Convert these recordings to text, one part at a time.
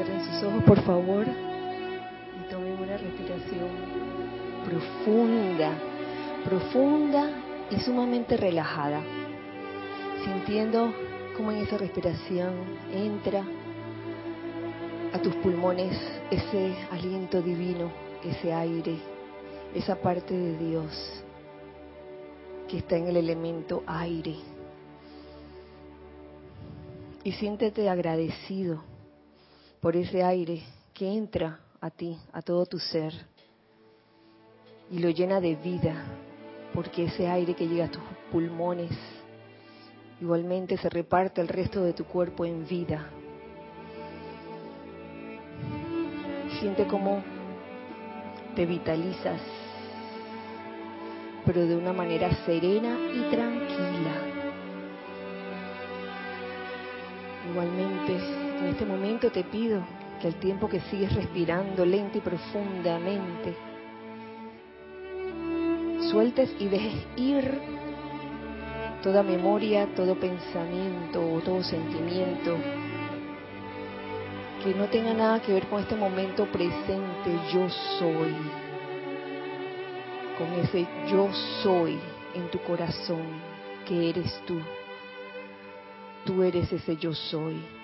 Cierren sus ojos, por favor, y tomen una respiración profunda, profunda y sumamente relajada, sintiendo cómo en esa respiración entra a tus pulmones ese aliento divino, ese aire, esa parte de Dios que está en el elemento aire. Y siéntete agradecido por ese aire que entra a ti, a todo tu ser, y lo llena de vida, porque ese aire que llega a tus pulmones igualmente se reparte al resto de tu cuerpo en vida. Siente cómo te vitalizas, pero de una manera serena y tranquila. Igualmente, en este momento te pido que al tiempo que sigues respirando lenta y profundamente, sueltes y dejes ir toda memoria, todo pensamiento o todo sentimiento que no tenga nada que ver con este momento presente, yo soy, con ese yo soy en tu corazón, que eres tú. Tú eres ese yo soy.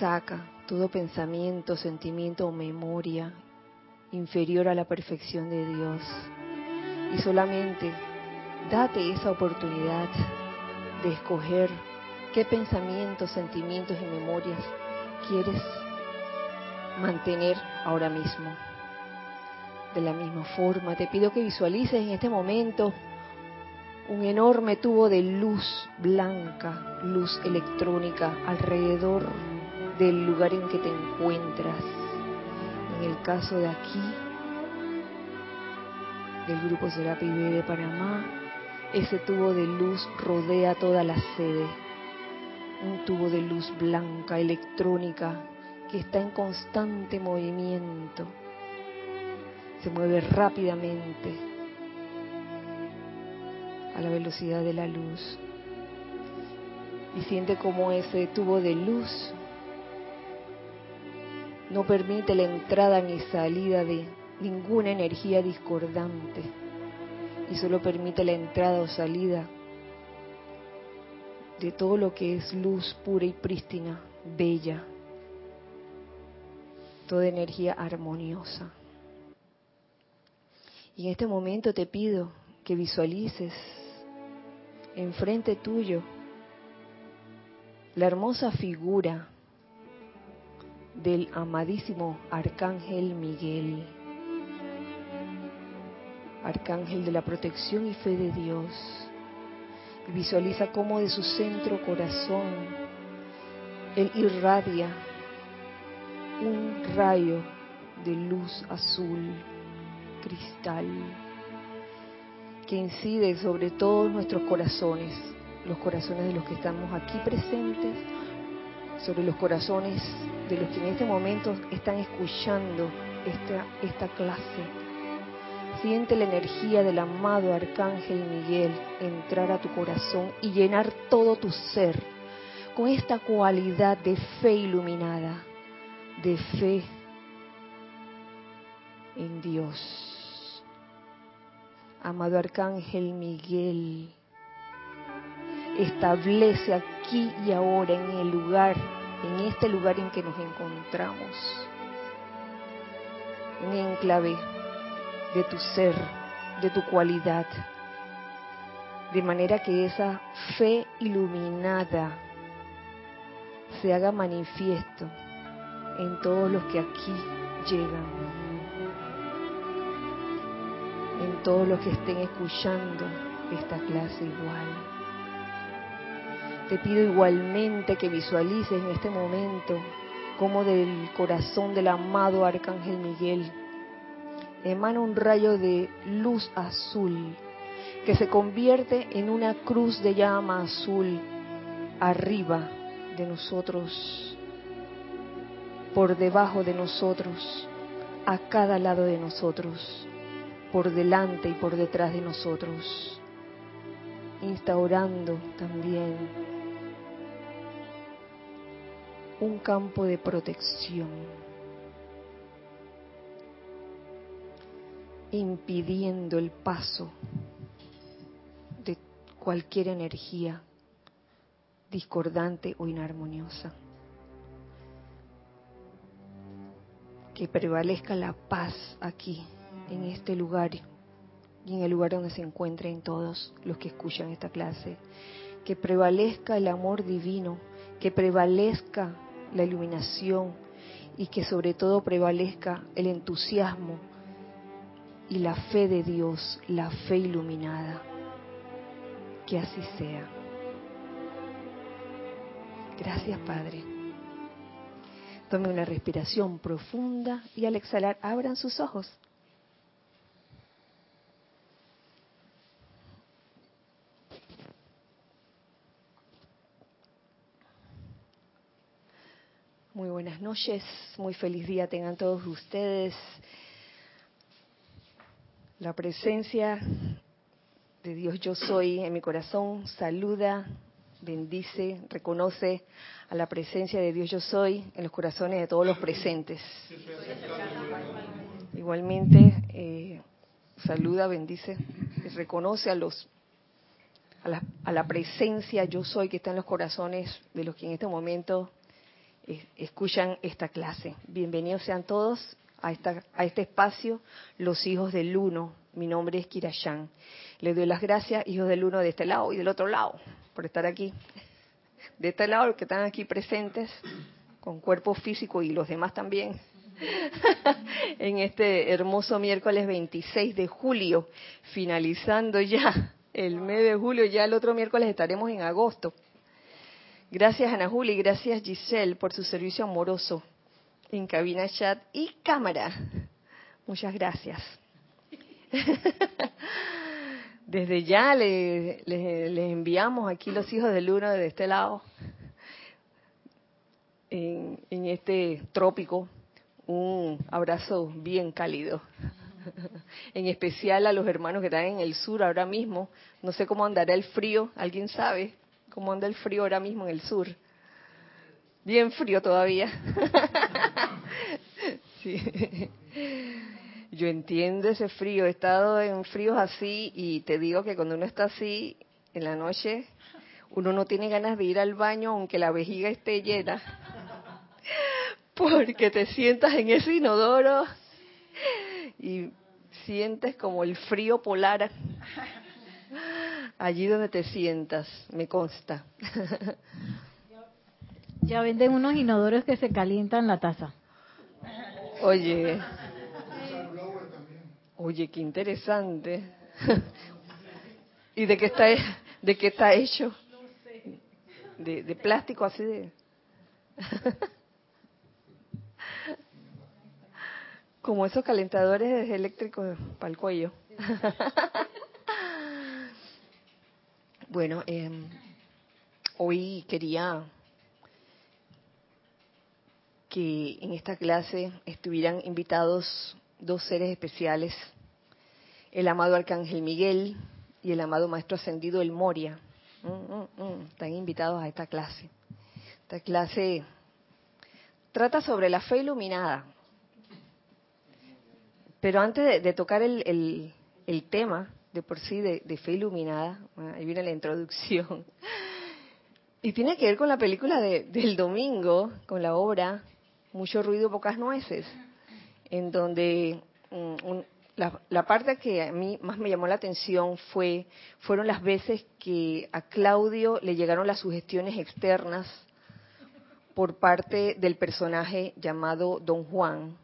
Saca todo pensamiento, sentimiento o memoria inferior a la perfección de Dios. Y solamente date esa oportunidad de escoger qué pensamientos, sentimientos y memorias quieres mantener ahora mismo. De la misma forma, te pido que visualices en este momento un enorme tubo de luz blanca, luz electrónica alrededor del lugar en que te encuentras. En el caso de aquí, del Grupo Serapi de Panamá, ese tubo de luz rodea toda la sede. Un tubo de luz blanca, electrónica, que está en constante movimiento. Se mueve rápidamente a la velocidad de la luz. Y siente como ese tubo de luz no permite la entrada ni salida de ninguna energía discordante y solo permite la entrada o salida de todo lo que es luz pura y prístina, bella, toda energía armoniosa. Y en este momento te pido que visualices enfrente tuyo la hermosa figura del amadísimo Arcángel Miguel, Arcángel de la protección y fe de Dios. Y visualiza cómo de su centro corazón Él irradia un rayo de luz azul, cristal, que incide sobre todos nuestros corazones, los corazones de los que estamos aquí presentes, sobre los corazones de los que en este momento están escuchando esta, esta clase. Siente la energía del amado Arcángel Miguel entrar a tu corazón y llenar todo tu ser con esta cualidad de fe iluminada, de fe en Dios. Amado Arcángel Miguel, establece aquí y ahora en el lugar en este lugar en que nos encontramos, un enclave de tu ser, de tu cualidad, de manera que esa fe iluminada se haga manifiesto en todos los que aquí llegan, en todos los que estén escuchando esta clase igual. Te pido igualmente que visualices en este momento como del corazón del amado Arcángel Miguel emana un rayo de luz azul que se convierte en una cruz de llama azul arriba de nosotros, por debajo de nosotros, a cada lado de nosotros, por delante y por detrás de nosotros, instaurando también un campo de protección, impidiendo el paso de cualquier energía discordante o inarmoniosa. Que prevalezca la paz aquí, en este lugar y en el lugar donde se encuentren todos los que escuchan esta clase. Que prevalezca el amor divino, que prevalezca la iluminación y que sobre todo prevalezca el entusiasmo y la fe de Dios, la fe iluminada. Que así sea. Gracias, Padre. Tomen una respiración profunda y al exhalar abran sus ojos. Muy buenas noches, muy feliz día tengan todos ustedes. La presencia de Dios yo soy en mi corazón saluda, bendice, reconoce a la presencia de Dios yo soy en los corazones de todos los presentes. Igualmente eh, saluda, bendice, reconoce a los a la, a la presencia yo soy que está en los corazones de los que en este momento escuchan esta clase. Bienvenidos sean todos a, esta, a este espacio, los hijos del uno. Mi nombre es Kirayán. Les doy las gracias, hijos del uno, de este lado y del otro lado, por estar aquí. De este lado, los que están aquí presentes, con cuerpo físico y los demás también, en este hermoso miércoles 26 de julio, finalizando ya el mes de julio, ya el otro miércoles estaremos en agosto. Gracias Ana Juli, gracias Giselle por su servicio amoroso en cabina chat y cámara. Muchas gracias. Desde ya les le, enviamos aquí los hijos del uno de este lado, en, en este trópico, un abrazo bien cálido. En especial a los hermanos que están en el sur ahora mismo. No sé cómo andará el frío, ¿alguien sabe? Cómo anda el frío ahora mismo en el sur. Bien frío todavía. Yo entiendo ese frío, he estado en fríos así y te digo que cuando uno está así en la noche, uno no tiene ganas de ir al baño aunque la vejiga esté llena. Porque te sientas en ese inodoro y sientes como el frío polar allí donde te sientas, me consta. Ya venden unos inodoros que se calientan la taza. Oye, oye, qué interesante. ¿Y de qué está, de qué está hecho? De, de plástico así de... Como esos calentadores eléctricos para el cuello. Bueno, em, hoy quería que en esta clase estuvieran invitados dos seres especiales, el amado Arcángel Miguel y el amado Maestro Ascendido El Moria. Mm, mm, mm, están invitados a esta clase. Esta clase trata sobre la fe iluminada. Pero antes de, tocar el tema, de por sí de, fe iluminada. ahí viene la introducción. Y tiene que ver con la película del domingo, con la obra Mucho ruido, pocas nueces, en donde mm, la, parte que a mí más me llamó la atención fue fueron las veces que a Claudio le llegaron las sugestiones externas por parte del personaje llamado Don Juan,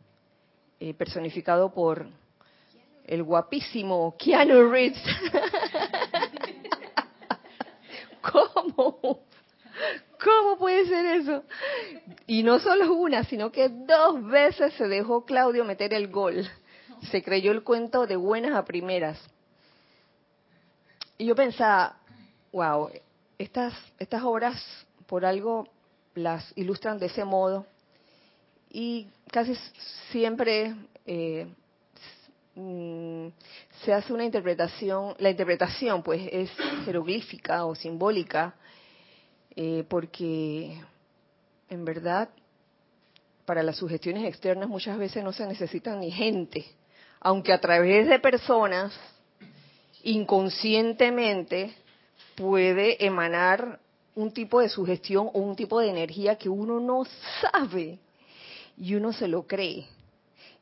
eh, personificado por el guapísimo Keanu Reeves. ¿Cómo? ¿Cómo puede ser eso? Y no solo una, sino que dos veces se dejó Claudio meter el gol. Se creyó el cuento de buenas a primeras. Y yo pensaba, wow, estas, estas obras por algo las ilustran de ese modo. Y casi siempre eh, Mm, se hace una interpretación, la interpretación pues es jeroglífica o simbólica, eh, porque en verdad, para las sugestiones externas muchas veces no se necesita ni gente, aunque a través de personas inconscientemente puede emanar un tipo de sugestión o un tipo de energía que uno no sabe y uno se lo cree.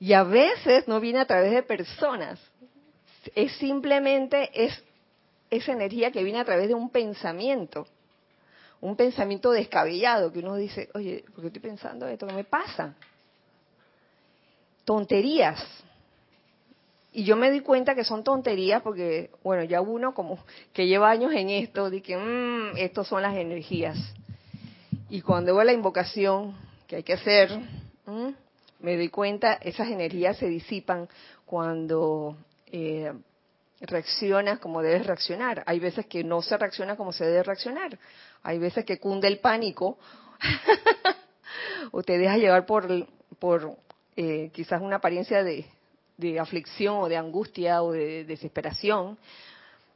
Y a veces no viene a través de personas, es simplemente es esa energía que viene a través de un pensamiento, un pensamiento descabellado que uno dice, oye, ¿por qué estoy pensando esto? ¿Qué me pasa? Tonterías. Y yo me di cuenta que son tonterías porque, bueno, ya uno como que lleva años en esto, de que, mmm, estos son las energías. Y cuando veo la invocación que hay que hacer, me doy cuenta, esas energías se disipan cuando eh, reaccionas como debes reaccionar. Hay veces que no se reacciona como se debe reaccionar. Hay veces que cunde el pánico o te deja llevar por, eh, quizás una apariencia de, de aflicción o de angustia o de desesperación,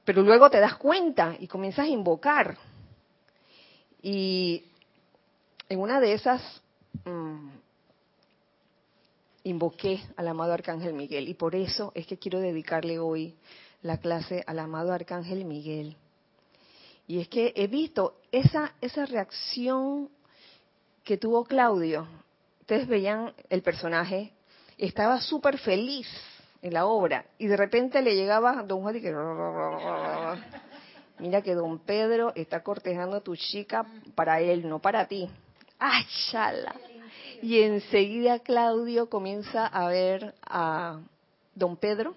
pero luego te das cuenta y comienzas a invocar. Y en una de esas mm, invoqué al amado Arcángel Miguel y por eso es que quiero dedicarle hoy la clase al amado Arcángel Miguel. Y es que he visto esa, esa reacción que tuvo Claudio. Ustedes veían el personaje, estaba súper feliz en la obra y de repente le llegaba Don Juan y que... Mira que Don Pedro está cortejando a tu chica para él, no para ti. ¡Ay, chala! Y enseguida Claudio comienza a ver a Don Pedro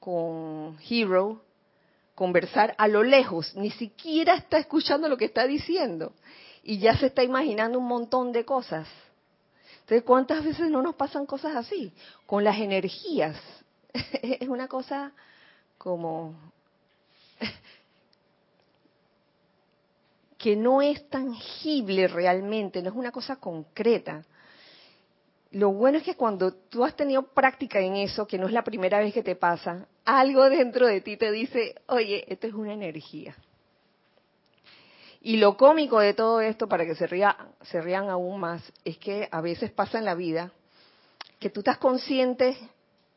con Hero conversar a lo lejos, ni siquiera está escuchando lo que está diciendo y ya se está imaginando un montón de cosas. Entonces, ¿cuántas veces no nos pasan cosas así? Con las energías. es una cosa como que no es tangible realmente, no es una cosa concreta lo bueno es que cuando tú has tenido práctica en eso, que no es la primera vez que te pasa, algo dentro de ti te dice, oye, esto es una energía. Y lo cómico de todo esto, para que se, se rían aún más, es que a veces pasa en la vida que tú estás consciente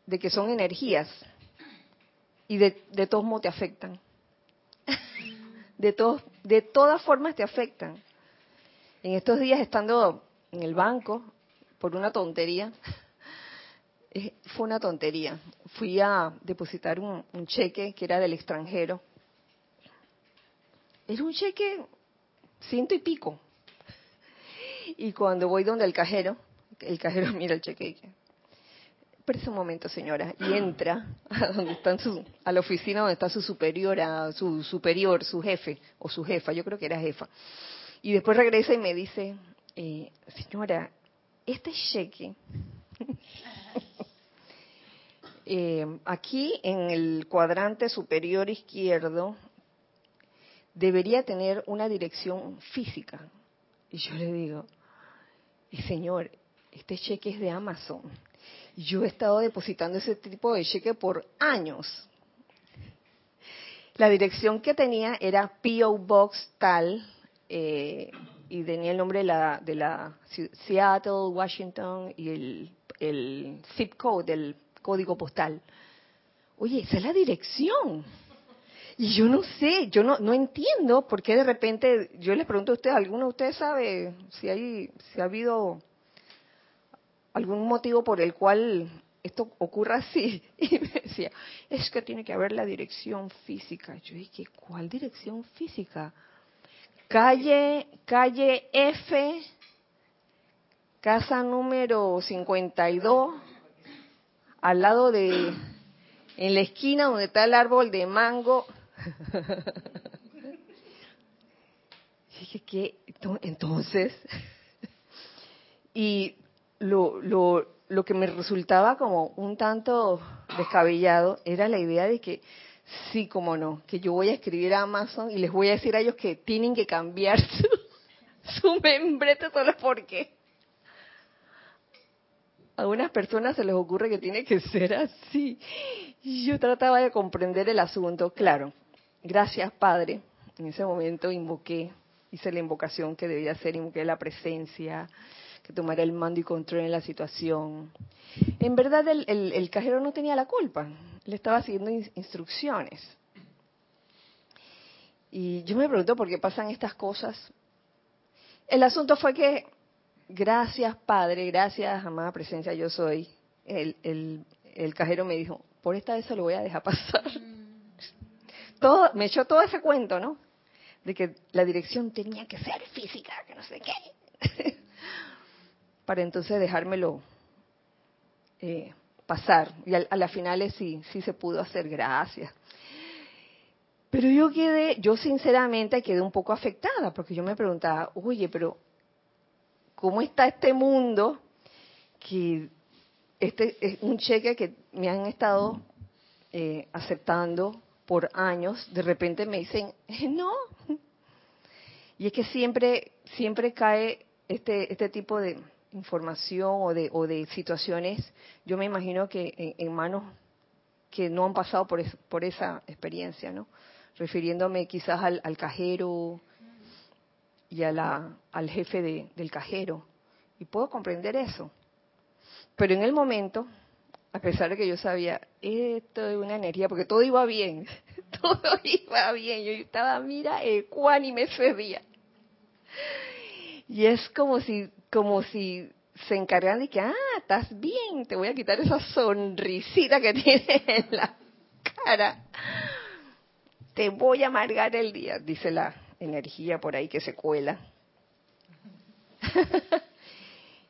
de que son energías y de, de todos modos te afectan. de, todos, de todas formas te afectan. En estos días estando en el banco, por una tontería. Fue una tontería. Fui a depositar un, cheque que era del extranjero. Era un cheque ciento y pico. Y cuando voy donde el cajero, el cajero mira el cheque dice, un momento, señora, y entra a donde están su, a la oficina donde está su superior, a su superior, su jefe o su jefa, yo creo que era jefa. Y después regresa y me dice, eh, señora, este cheque, eh, aquí en el cuadrante superior izquierdo, debería tener una dirección física. Y yo le digo, y señor, este cheque es de Amazon. Yo he estado depositando ese tipo de cheque por años. La dirección que tenía era PO Box tal, eh, y tenía el nombre de la, de la Seattle, Washington y el, el zip code, el código postal. Oye, esa es la dirección. Y yo no sé, yo no, no entiendo por qué de repente, yo les pregunto a ustedes, ¿alguno de ustedes sabe si, hay, si ha habido algún motivo por el cual esto ocurra así? Y me decía, es que tiene que haber la dirección física. Yo dije, ¿cuál dirección física? Calle, calle F, casa número 52, al lado de, en la esquina donde está el árbol de mango. dije, ¿qué? Entonces, y lo, lo, lo que me resultaba como un tanto descabellado era la idea de que Sí, como no, que yo voy a escribir a Amazon y les voy a decir a ellos que tienen que cambiar su, su membrete solo porque a unas personas se les ocurre que tiene que ser así. Yo trataba de comprender el asunto. Claro, gracias Padre. En ese momento invoqué hice la invocación que debía hacer, invoqué la presencia, que tomara el mando y control en la situación. En verdad el, el, cajero no tenía la culpa, le estaba siguiendo instrucciones. Y yo me pregunto por qué pasan estas cosas. El asunto fue que, gracias Padre, gracias amada presencia yo soy, el, el, el cajero me dijo, por esta vez se lo voy a dejar pasar. Todo, me echó todo ese cuento, ¿no? De que la dirección tenía que ser física, que no sé qué. Para entonces dejármelo eh, pasar. Y a, las finales sí, sí se pudo hacer, gracias. Pero yo quedé, yo sinceramente quedé un poco afectada, porque yo me preguntaba, oye, pero ¿cómo está este mundo que este es un cheque que me han estado eh, aceptando por años, de repente me dicen, eh, no. Y es que siempre, siempre cae este, este tipo de información o de, o de situaciones, yo me imagino que en, manos que no han pasado por, por esa experiencia, ¿no? Refiriéndome quizás al, cajero y a la, al jefe del cajero. Y puedo comprender eso. Pero en el momento, a pesar de que yo sabía, esto es una energía, porque todo iba bien, todo iba bien, yo estaba, mira, me ese Y es como si, como si se encargan de que, ah, estás bien, te voy a quitar esa sonrisita que tienes en la cara. Te voy a amargar el día, dice la energía por ahí que se cuela.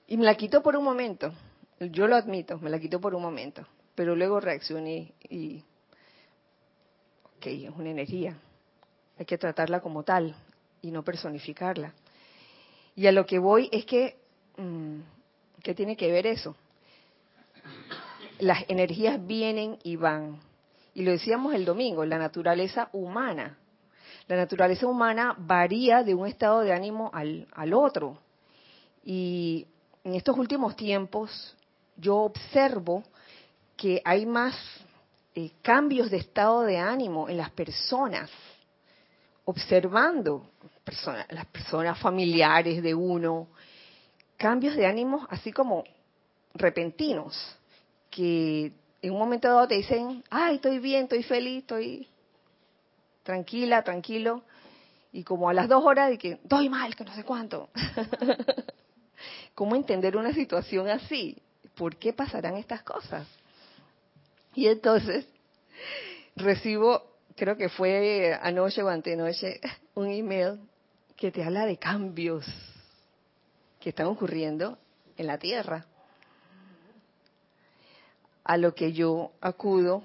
y me la quito por un momento yo lo admito, me la quito por un momento, pero luego reaccioné y, ok, es una energía, hay que tratarla como tal y no personificarla. Y a lo que voy es que, mm, ¿qué tiene que ver eso? Las energías vienen y van. Y lo decíamos el domingo, la naturaleza humana. La naturaleza humana varía de un estado de ánimo al, al otro. Y en estos últimos tiempos yo observo que hay más eh, cambios de estado de ánimo en las personas, observando las personas familiares de uno, cambios de ánimo así como repentinos, que en un momento dado te dicen, ay, estoy bien, estoy feliz, estoy tranquila, tranquilo, y como a las dos horas de que doy mal, que no sé cuánto. ¿Cómo entender una situación así? ¿por qué pasarán estas cosas? Y entonces recibo, creo que fue anoche o antenoche, un email que te habla de cambios que están ocurriendo en la Tierra. A lo que yo acudo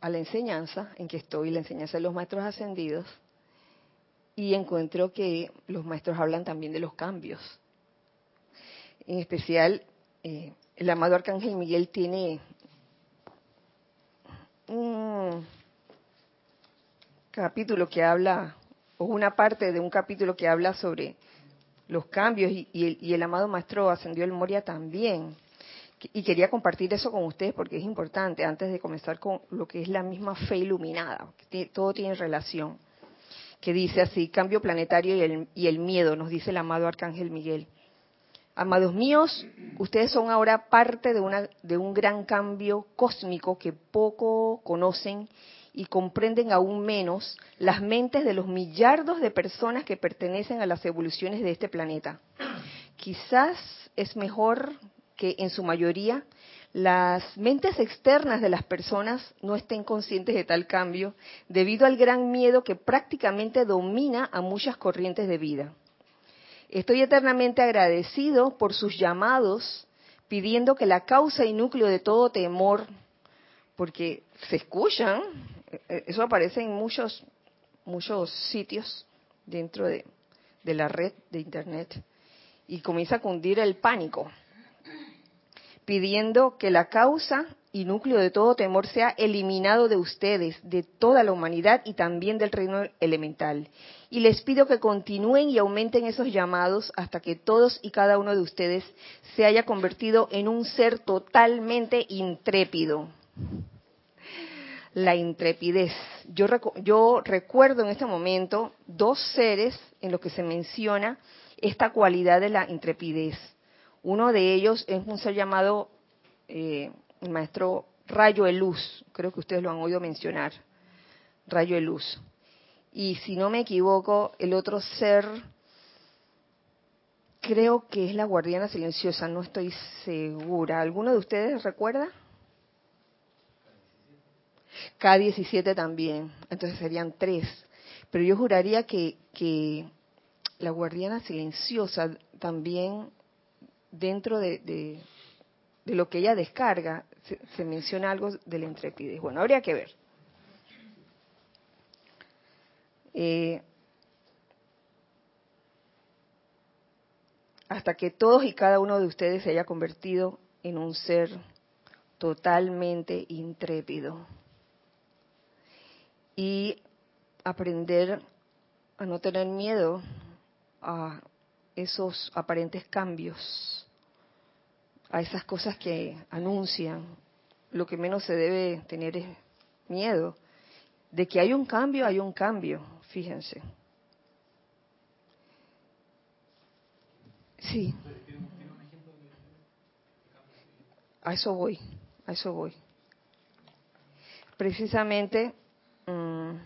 a la enseñanza en que estoy, la enseñanza de los maestros ascendidos, y encuentro que los maestros hablan también de los cambios en especial, eh, el amado Arcángel Miguel tiene un capítulo que habla, o una parte de un capítulo que habla sobre los cambios y, el, amado Maestro Ascendió el Moria también. Y quería compartir eso con ustedes porque es importante antes de comenzar con lo que es la misma fe iluminada. Que todo tiene relación. Que dice así, cambio planetario y el, y el miedo, nos dice el amado Arcángel Miguel. Amados míos, ustedes son ahora parte de, una, de un gran cambio cósmico que poco conocen y comprenden aún menos las mentes de los millardos de personas que pertenecen a las evoluciones de este planeta. Quizás es mejor que en su mayoría las mentes externas de las personas no estén conscientes de tal cambio debido al gran miedo que prácticamente domina a muchas corrientes de vida. Estoy eternamente agradecido por sus llamados, pidiendo que la causa y núcleo de todo temor, porque se escuchan, eh, eso aparece en muchos, muchos sitios dentro de, de la red de Internet, y comienza a cundir el pánico, pidiendo que la causa y núcleo de todo temor sea eliminado de ustedes, de toda la humanidad y también del reino elemental. Y les pido que continúen y aumenten esos llamados hasta que todos y cada uno de ustedes se haya convertido en un ser totalmente intrépido. la intrepidez. Yo, yo recuerdo en este momento dos seres en los que se menciona esta cualidad de la intrepidez. Uno de ellos es un ser llamado eh, el maestro Rayo de Luz, creo que ustedes lo han oído mencionar, Rayo de Luz. Y si no me equivoco, el otro ser creo que es la guardiana silenciosa, no estoy segura. ¿Alguno de ustedes recuerda? K17 también, entonces serían tres. Pero yo juraría que, que la guardiana silenciosa también dentro de, lo que ella descarga se, menciona algo de la intrepidez. Bueno, habría que ver. Eh, hasta que todos y cada uno de ustedes se haya convertido en un ser totalmente intrépido y aprender a no tener miedo a esos aparentes cambios, a esas cosas que anuncian. Lo que menos se debe tener es miedo. De que hay un cambio, hay un cambio, fíjense. Sí. A eso voy, a eso voy. Precisamente Mm,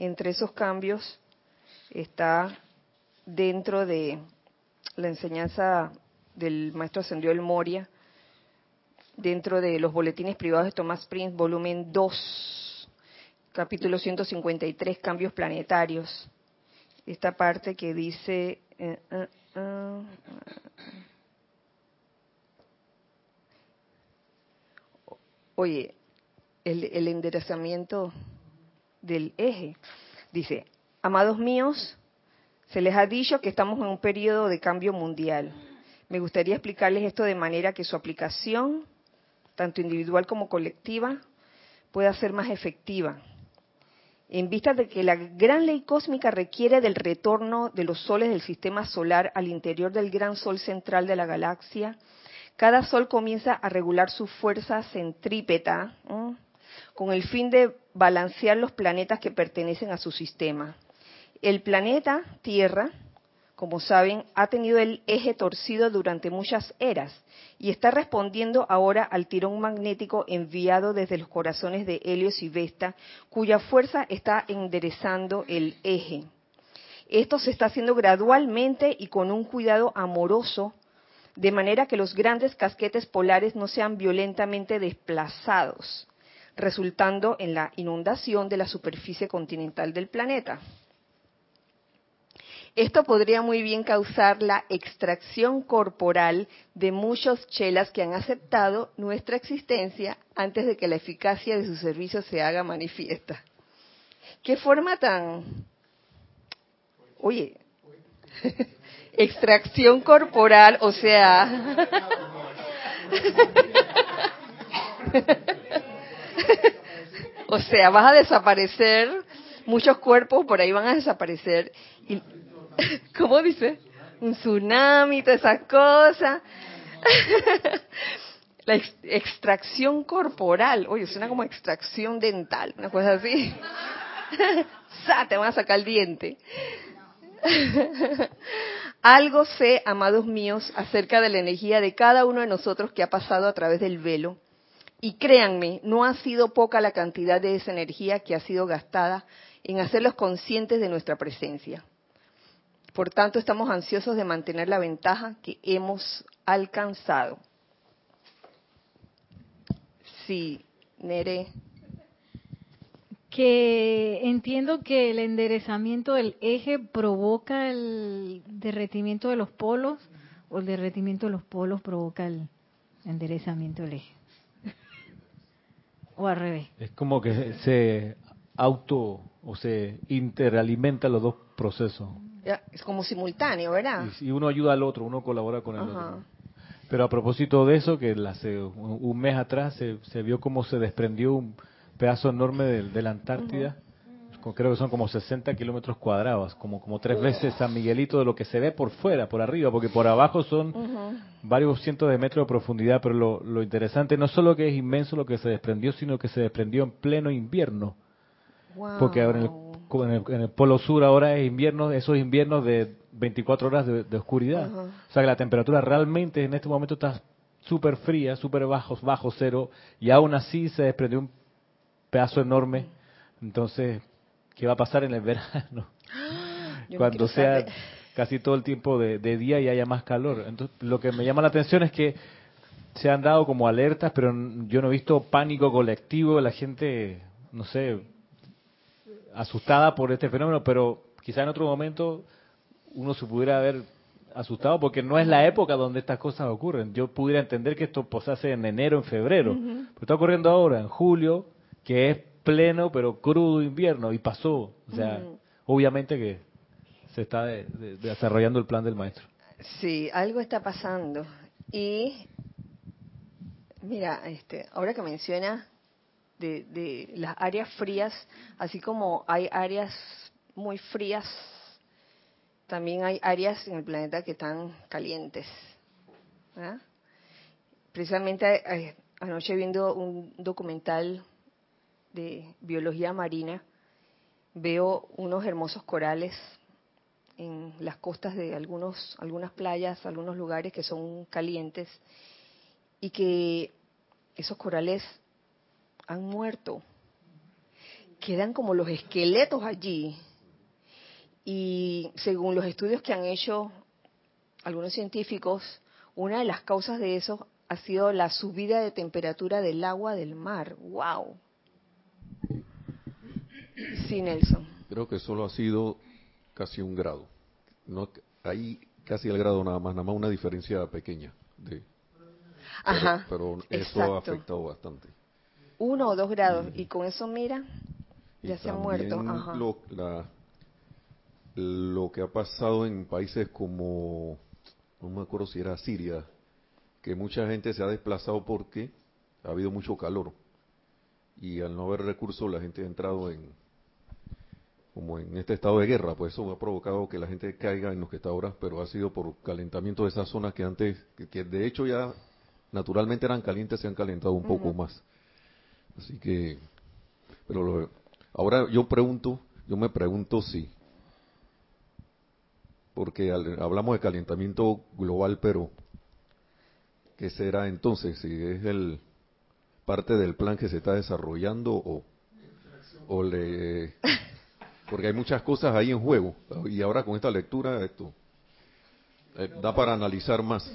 entre esos cambios está dentro de la enseñanza del maestro ascendió el Moria, dentro de los boletines privados de Thomas Prince, volumen 2, capítulo 153, cambios planetarios. Esta parte que dice... Eh, eh, eh, oye, el, enderezamiento del eje. Dice, amados míos, se les ha dicho que estamos en un periodo de cambio mundial. Me gustaría explicarles esto de manera que su aplicación, tanto individual como colectiva, pueda ser más efectiva. En vista de que la gran ley cósmica requiere del retorno de los soles del sistema solar al interior del gran sol central de la galaxia, cada sol comienza a regular su fuerza centrípeta con el fin de balancear los planetas que pertenecen a su sistema. El planeta Tierra, como saben, ha tenido el eje torcido durante muchas eras y está respondiendo ahora al tirón magnético enviado desde los corazones de Helios y Vesta, cuya fuerza está enderezando el eje. Esto se está haciendo gradualmente y con un cuidado amoroso, de manera que los grandes casquetes polares no sean violentamente desplazados resultando en la inundación de la superficie continental del planeta. Esto podría muy bien causar la extracción corporal de muchos chelas que han aceptado nuestra existencia antes de que la eficacia de su servicio se haga manifiesta. ¿Qué forma tan... Oye, extracción corporal, o sea... o sea, vas a desaparecer, muchos cuerpos por ahí van a desaparecer. Y, ¿Cómo dice? Un tsunami, todas esas cosas. La extracción corporal, oye, suena como extracción dental, una cosa así. Te van a sacar el diente. Algo sé, amados míos, acerca de la energía de cada uno de nosotros que ha pasado a través del velo y créanme, no ha sido poca la cantidad de esa energía que ha sido gastada en hacerlos conscientes de nuestra presencia. Por tanto, estamos ansiosos de mantener la ventaja que hemos alcanzado. Sí, Nere. Que entiendo que el enderezamiento del eje provoca el derretimiento de los polos o el derretimiento de los polos provoca el enderezamiento del eje o al revés. Es como que se auto o se interalimenta los dos procesos. Es como simultáneo, ¿verdad? Y, uno ayuda al otro, uno colabora con el otro. Pero a propósito de eso, que hace un mes atrás se, vio como se desprendió un pedazo enorme de, la Antártida, creo que son como 60 kilómetros cuadrados, como, como tres veces San Miguelito de lo que se ve por fuera, por arriba, porque por abajo son varios cientos de metros de profundidad, pero lo, lo interesante no solo que es inmenso lo que se desprendió, sino que se desprendió en pleno invierno. Porque en el, en, el, polo sur ahora es invierno, esos inviernos de 24 horas de, oscuridad. O sea que la temperatura realmente en este momento está súper fría, súper bajo, bajo cero, y aún así se desprendió un pedazo enorme. Entonces, ¿qué va a pasar en el verano? Cuando sea casi todo el tiempo de, día y haya más calor. Entonces, lo que me llama la atención es que se han dado como alertas, pero yo no he visto pánico colectivo, la gente, no sé, asustada por este fenómeno, pero quizá en otro momento uno se pudiera haber asustado porque no es la época donde estas cosas ocurren. Yo pudiera entender que esto pasase en enero, en febrero, pero está ocurriendo ahora, en julio, que es pleno pero crudo invierno y pasó. O sea, obviamente que se está desarrollando el plan del maestro. Sí, algo está pasando. Y mira, este, ahora que menciona de, de las áreas frías, así como hay áreas muy frías también hay áreas en el planeta que están calientes. Precisamente eh, anoche viendo un documental de biología marina, veo unos hermosos corales en las costas de algunos, algunas playas, algunos lugares que son calientes y que esos corales han muerto. Quedan como los esqueletos allí y según los estudios que han hecho algunos científicos, una de las causas de eso ha sido la subida de temperatura del agua del mar. ¡Wow! Sí, Nelson. Creo que solo ha sido casi un grado. No, hay casi el grado nada más, nada más una diferencia pequeña. De, Ajá, pero, eso ha afectado bastante. Uno o dos grados. Y con eso, mira, ya se han muerto. Ajá. la, lo que ha pasado en países como, no me acuerdo si era Siria, que mucha gente se ha desplazado porque ha habido mucho calor y al no haber recursos la gente ha entrado en como en este estado de guerra, pues eso ha provocado que la gente caiga en los que está ahora, pero ha sido por calentamiento de esas zonas que antes, que, de hecho ya naturalmente eran calientes, se han calentado un poco más. Así que, pero ahora yo pregunto, yo me pregunto si porque hablamos de calentamiento global, pero ¿qué será entonces? Si es el parte del plan que se está desarrollando o, o le... Porque hay muchas cosas ahí en juego y ahora con esta lectura esto eh, da para analizar más.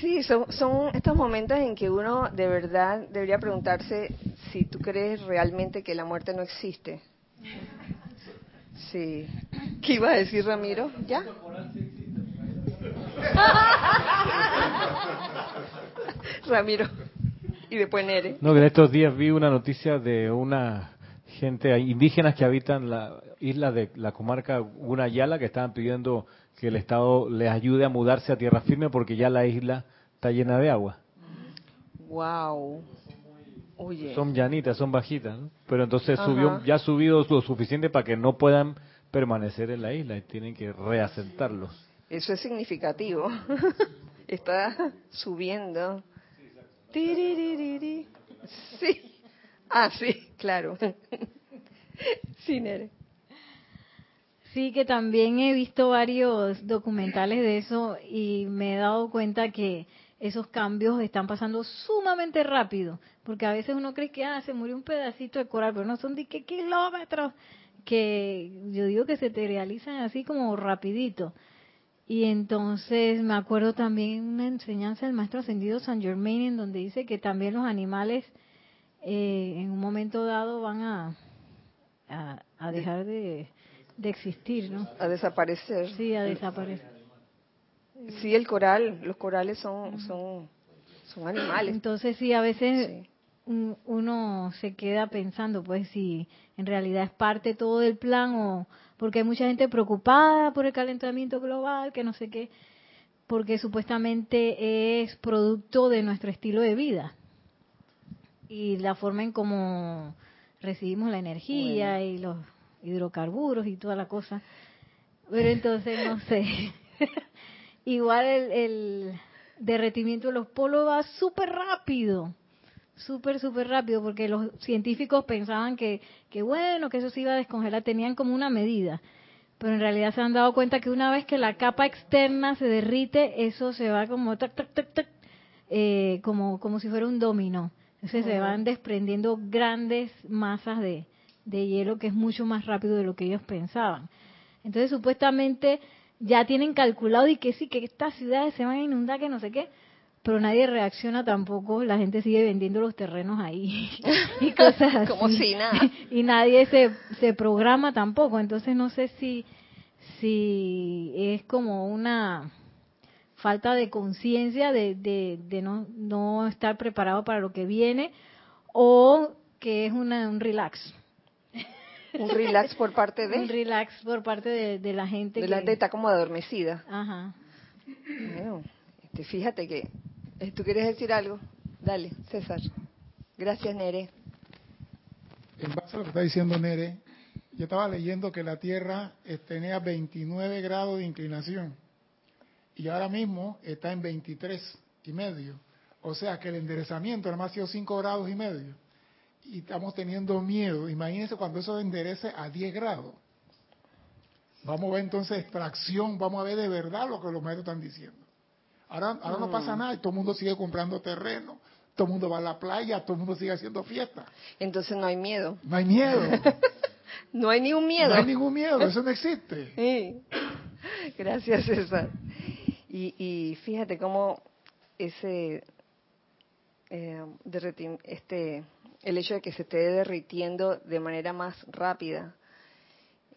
Sí, son, son estos momentos en que uno de verdad debería preguntarse si tú crees realmente que la muerte no existe. Sí. ¿Qué iba a decir Ramiro? ¿Ya? Ramiro. Y después Nere. No, que en estos días vi una noticia de una gente indígenas que habitan la isla de la comarca Gunayala que estaban pidiendo que el Estado les ayude a mudarse a tierra firme porque ya la isla está llena de agua. Wow. Son llanitas, son bajitas, pero entonces subió, ya ha subido lo suficiente para que no puedan permanecer en la isla y tienen que reasentarlos. Eso es significativo. Está subiendo. Sí. Ah, sí, claro. Sí, Nere. Sí, que también he visto varios documentales de eso y me he dado cuenta que esos cambios están pasando sumamente rápido, porque a veces uno cree que ah, se murió un pedacito de coral, pero no son de qué kilómetros, que yo digo que se te realizan así como rapidito. Y entonces me acuerdo también una enseñanza del maestro ascendido San Germain en donde dice que también los animales eh, en un momento dado van a, a, dejar de, de existir, ¿no? A desaparecer. Sí, a desaparecer. Sí, el coral, los corales son, son, son animales. Entonces sí, a veces uno se queda pensando, pues si en realidad es parte todo del plan o porque hay mucha gente preocupada por el calentamiento global, que no sé qué, porque supuestamente es producto de nuestro estilo de vida y la forma en cómo recibimos la energía y los hidrocarburos y toda la cosa. Pero entonces, no sé. Igual el, el derretimiento de los polos va súper rápido súper, súper rápido, porque los científicos pensaban que, que bueno, que eso se iba a descongelar, tenían como una medida, pero en realidad se han dado cuenta que una vez que la capa externa se derrite, eso se va como tac, tac, tac, tac, eh, como, como si fuera un dominó. Entonces se van desprendiendo grandes masas de, de hielo que es mucho más rápido de lo que ellos pensaban. Entonces supuestamente ya tienen calculado y que sí, que estas ciudades se van a inundar, que no sé qué, pero nadie reacciona tampoco, la gente sigue vendiendo los terrenos ahí y cosas así. Como si nada. Y nadie se, se programa tampoco, entonces no sé si, si es como una falta de conciencia de, de, de no, no estar preparado para lo que viene o que es una, un relax. Un relax por parte de... Un relax por parte de, de la gente. De la gente está como adormecida. Ajá. Bueno, este, fíjate que eh, ¿Tú quieres decir algo? Dale, César. Gracias, Nere. En base a lo que está diciendo Nere, yo estaba leyendo que la Tierra eh, tenía 29 grados de inclinación y ahora mismo está en 23 y medio. O sea que el enderezamiento nada más ha sido 5 grados y medio. Y estamos teniendo miedo. Imagínense cuando eso enderece a 10 grados. Vamos a ver entonces extracción, vamos a ver de verdad lo que los maestros están diciendo. Ahora, ahora no pasa mm. nada y todo el mundo sigue comprando terreno, todo el mundo va a la playa, todo el mundo sigue haciendo fiesta. Entonces no hay miedo. No hay miedo. no hay ningún miedo. No hay ningún miedo, eso no existe. Sí. Gracias, César. Y, y fíjate cómo ese eh, este el hecho de que se esté derritiendo de manera más rápida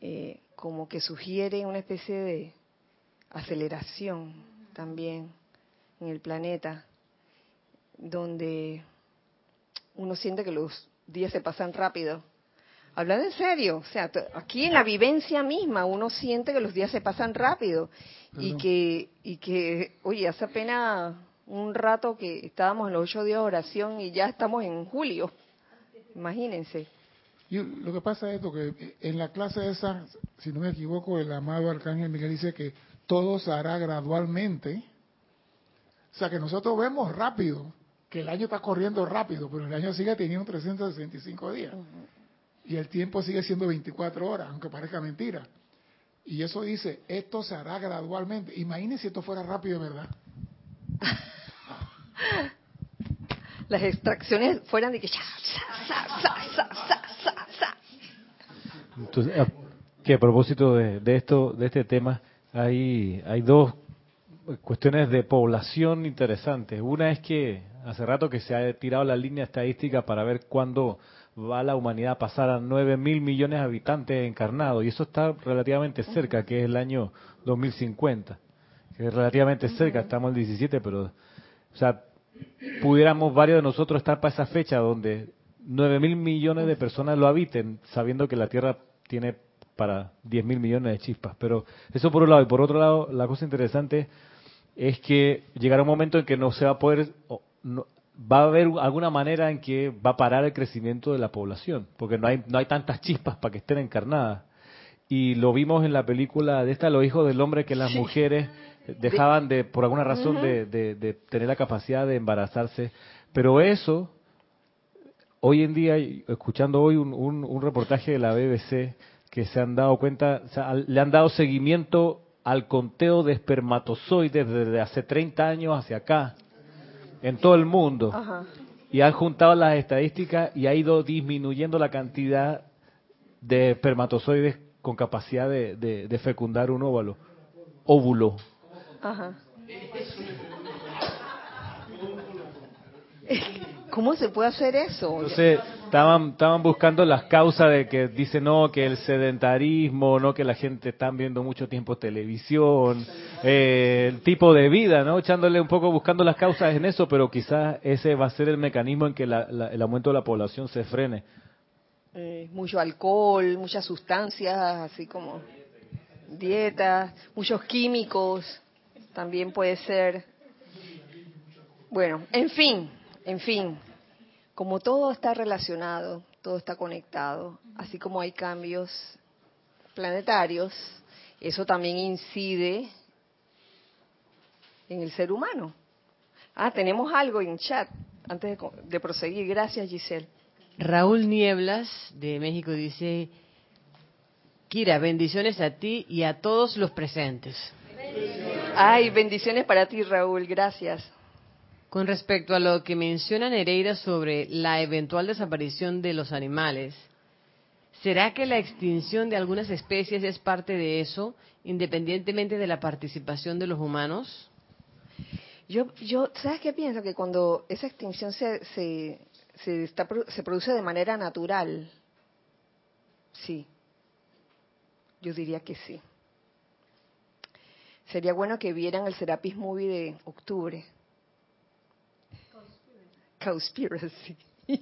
eh, como que sugiere una especie de aceleración también en el planeta, donde uno siente que los días se pasan rápido. Hablando en serio, o sea, aquí en la vivencia misma uno siente que los días se pasan rápido y que, y que, oye, hace apenas un rato que estábamos en los ocho días de oración y ya estamos en julio. Imagínense. lo que pasa es que en la clase esa, si no me equivoco, el amado Arcángel Miguel dice que todo se hará gradualmente o sea que nosotros vemos rápido que el año está corriendo rápido, pero el año sigue teniendo 365 días. Y el tiempo sigue siendo 24 horas, aunque parezca mentira. Y eso dice, esto se hará gradualmente. Imagínense si esto fuera rápido, ¿verdad? Las extracciones fueran de que... Entonces, que a propósito de, de, esto, de este tema, hay, hay dos cuestiones de población interesantes. Una es que hace rato que se ha tirado la línea estadística para ver cuándo va la humanidad a pasar a 9 mil millones de habitantes encarnados, y eso está relativamente cerca, que es el año 2050, que es relativamente cerca, estamos en el 17, pero, o sea, pudiéramos varios de nosotros estar para esa fecha donde 9 mil millones de personas lo habiten, sabiendo que la Tierra tiene para 10 mil millones de chispas. Pero eso por un lado. Y por otro lado, la cosa interesante es que llegará un momento en que no se va a poder, va a haber alguna manera en que va a parar el crecimiento de la población, porque no hay, no hay tantas chispas para que estén encarnadas. Y lo vimos en la película de esta, Los hijos del hombre, que las mujeres dejaban de, por alguna razón, de, tener la capacidad de embarazarse. Pero eso, hoy en día, escuchando hoy un, un, reportaje de la BBC, que se han dado cuenta, le han dado seguimiento al conteo de espermatozoides desde hace 30 años hacia acá, en todo el mundo. Y han juntado las estadísticas y ha ido disminuyendo la cantidad de espermatozoides con capacidad de, fecundar un óvulo. óvulo. Ajá. ¿Cómo se puede hacer eso? Entonces, estaban, estaban buscando las causas de que dice no, que el sedentarismo, no, que la gente está viendo mucho tiempo televisión, eh, el tipo de vida, ¿no? Echándole un poco, buscando las causas en eso, pero quizás ese va a ser el mecanismo en que el aumento de la población se frene. Eh, mucho alcohol, muchas sustancias, así como dietas, muchos químicos, también puede ser. Bueno, en fin, en fin, como todo está relacionado, todo está conectado, así como hay cambios planetarios, eso también incide en el ser humano. Ah, tenemos algo en chat antes de, proseguir. Gracias, Giselle. Raúl Nieblas de México dice, Kira, bendiciones a ti y a todos los presentes. Ay, bendiciones para ti, Raúl. Gracias. Con respecto a lo que menciona Nereida sobre la eventual desaparición de los animales, ¿será que la extinción de algunas especies es parte de eso, independientemente de la participación de los humanos? Yo, yo, ¿sabes qué pienso? Que cuando esa extinción se, se, se, está, se produce de manera natural, sí. Yo diría que sí. Sería bueno que vieran el Serapis Movie de octubre. Conspiracy.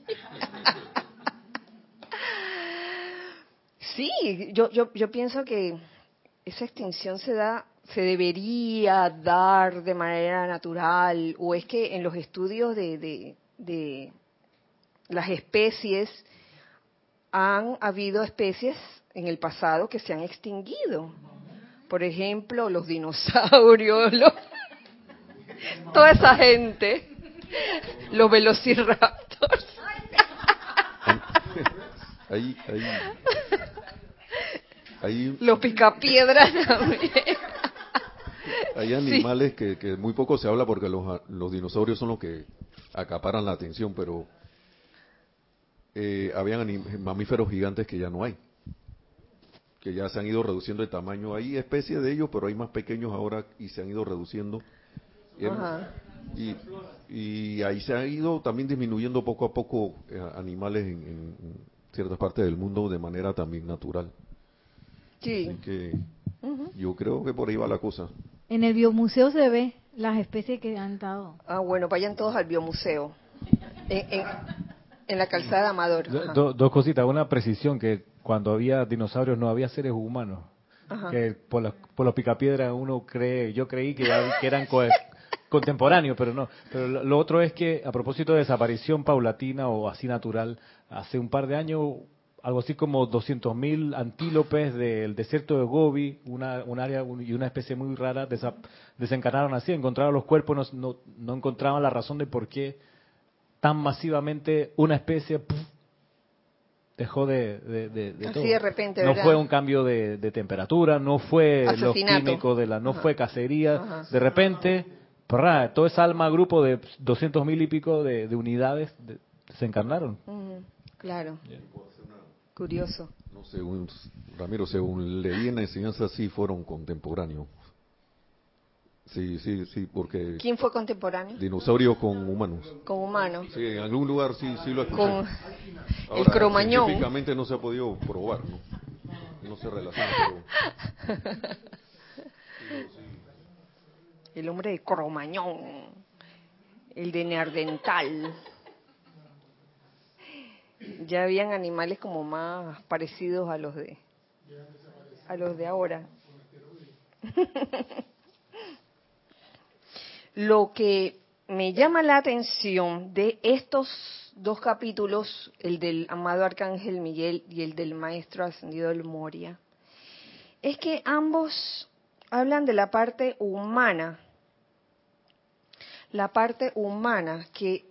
sí, yo, yo, yo pienso que esa extinción se da, se debería dar de manera natural, o es que en los estudios de, de, de las especies han habido especies en el pasado que se han extinguido. Por ejemplo, los dinosaurios, los, toda esa gente, los velociraptors. Ahí, ahí, ahí, Los picapiedras también. hay animales que, que muy poco se habla porque los, los dinosaurios son los que acaparan la atención, pero eh, habían mamíferos gigantes que ya no hay, que ya se han ido reduciendo de tamaño. Hay especies de ellos, pero hay más pequeños ahora y se han ido reduciendo. Ajá. y, y ahí se ha ido también disminuyendo poco a poco eh, animales en, ciertas partes del mundo de manera también natural. Sí. Así que yo creo que por ahí va la cosa. En el biomuseo se ve las especies que han dado. Ah, bueno, vayan todos al biomuseo. En, en, en la calzada Amador. Do- Ajá. do- dos cositas. Una precisión, que cuando había dinosaurios no había seres humanos. Ajá. Que por los, por los picapiedras uno cree, yo creí que, que eran co- contemporáneos, pero no. Pero lo, otro es que a propósito de desaparición paulatina o así natural, hace un par de años, algo así como 200.000 antílopes del desierto de Gobi, una, un área un- y una especie muy rara, desa- desencarnaron así, encontraron los cuerpos, no, no, no encontraban la razón de por qué tan masivamente una especie puf, dejó de, de, de- de Así todo. de repente, no fue un cambio de, de temperatura, no fue los químicos de la, no Ajá. fue cacería, Ajá. de repente, ¡prra! todo ese alma grupo de 200 mil y pico de, de unidades de- se encarnaron. Ujú, Claro. Curioso. No, según Ramiro, según leí en la enseñanza, sí fueron contemporáneos. Sí, sí, sí, porque ¿Quién fue contemporáneo? dinosaurios con humanos. Con humanos. Sí, en algún lugar sí, sí lo escuché. Con el Ahora, cromañón. Científicamente no se ha podido probar, ¿no? No se relaciona, pero El hombre de Cromañón. El de Neardental. Ya habían animales como más parecidos a los de a los de ahora. Lo que me llama la atención de estos dos capítulos, el del amado Arcángel Miguel y el del Maestro Ascendido del Moria, es que ambos hablan de la parte humana, la parte humana que,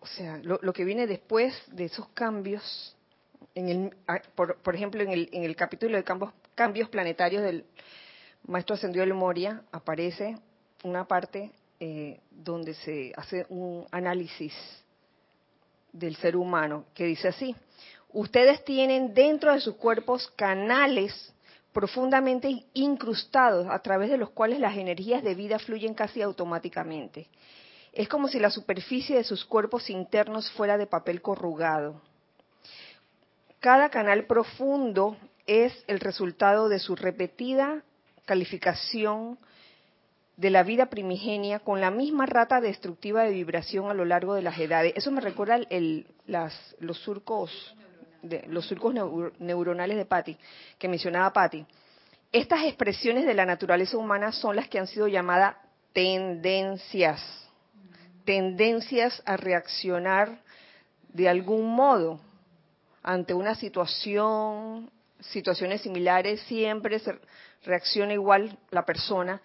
o sea, lo, que viene después de esos cambios, en el, por, por ejemplo, en el, en el capítulo de cambios, cambios planetarios del Maestro Ascendido del Moria, aparece una parte eh, donde se hace un análisis del ser humano que dice así, ustedes tienen dentro de sus cuerpos canales profundamente incrustados a través de los cuales las energías de vida fluyen casi automáticamente. Es como si la superficie de sus cuerpos internos fuera de papel corrugado. Cada canal profundo es el resultado de su repetida calificación de la vida primigenia con la misma rata destructiva de vibración a lo largo de las edades. Eso me recuerda el, las, los surcos, de, los surcos neu- neuronales de Patty, que mencionaba Patty. Estas expresiones de la naturaleza humana son las que han sido llamadas tendencias, tendencias a reaccionar de algún modo ante una situación situaciones similares, siempre se reacciona igual la persona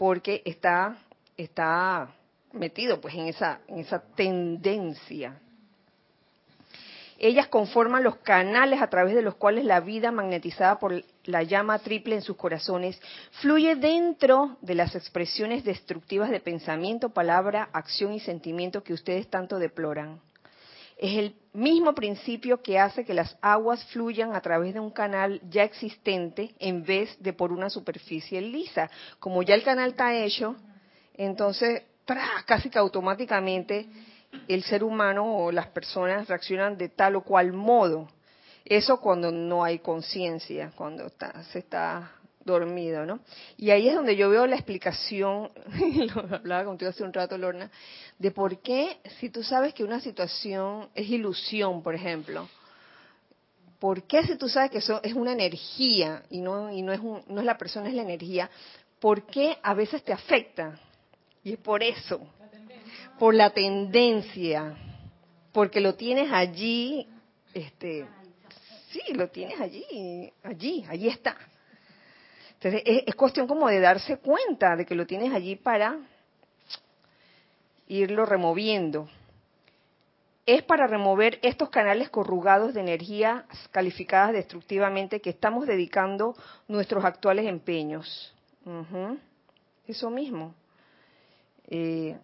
porque está, está metido pues en esa, en esa tendencia. Ellas conforman los canales a través de los cuales la vida magnetizada por la llama triple en sus corazones fluye dentro de las expresiones destructivas de pensamiento, palabra, acción y sentimiento que ustedes tanto deploran. Es el mismo principio que hace que las aguas fluyan a través de un canal ya existente en vez de por una superficie lisa. Como ya el canal está hecho, entonces casi que automáticamente el ser humano o las personas reaccionan de tal o cual modo. Eso cuando no hay conciencia, cuando está, se está dormido, ¿no? Y ahí es donde yo veo la explicación, lo hablaba contigo hace un rato, Lorna, de por qué, si tú sabes que una situación es ilusión, por ejemplo, ¿por qué si tú sabes que eso es una energía y no, y no, es, no es la persona, es la energía, ¿por qué a veces te afecta? Y es por eso, por la tendencia, porque lo tienes allí, este, sí, lo tienes allí, allí, allí está. Entonces es, cuestión como de darse cuenta de que lo tienes allí para irlo removiendo. Es para remover estos canales corrugados de energía calificadas destructivamente que estamos dedicando nuestros actuales empeños. Eso mismo. Eh,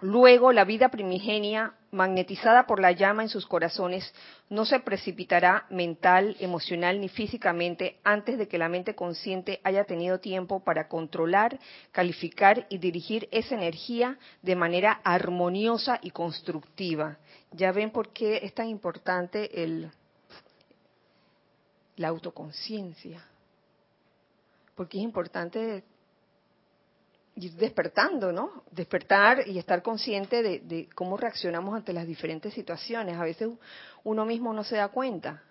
luego la vida primigenia, magnetizada por la llama en sus corazones, no se precipitará mental, emocional ni físicamente antes de que la mente consciente haya tenido tiempo para controlar, calificar y dirigir esa energía de manera armoniosa y constructiva. Ya ven por qué es tan importante el, la autoconciencia. Porque es importante ir despertando, ¿no? Despertar y estar consciente de, cómo reaccionamos ante las diferentes situaciones. A veces uno mismo no se da cuenta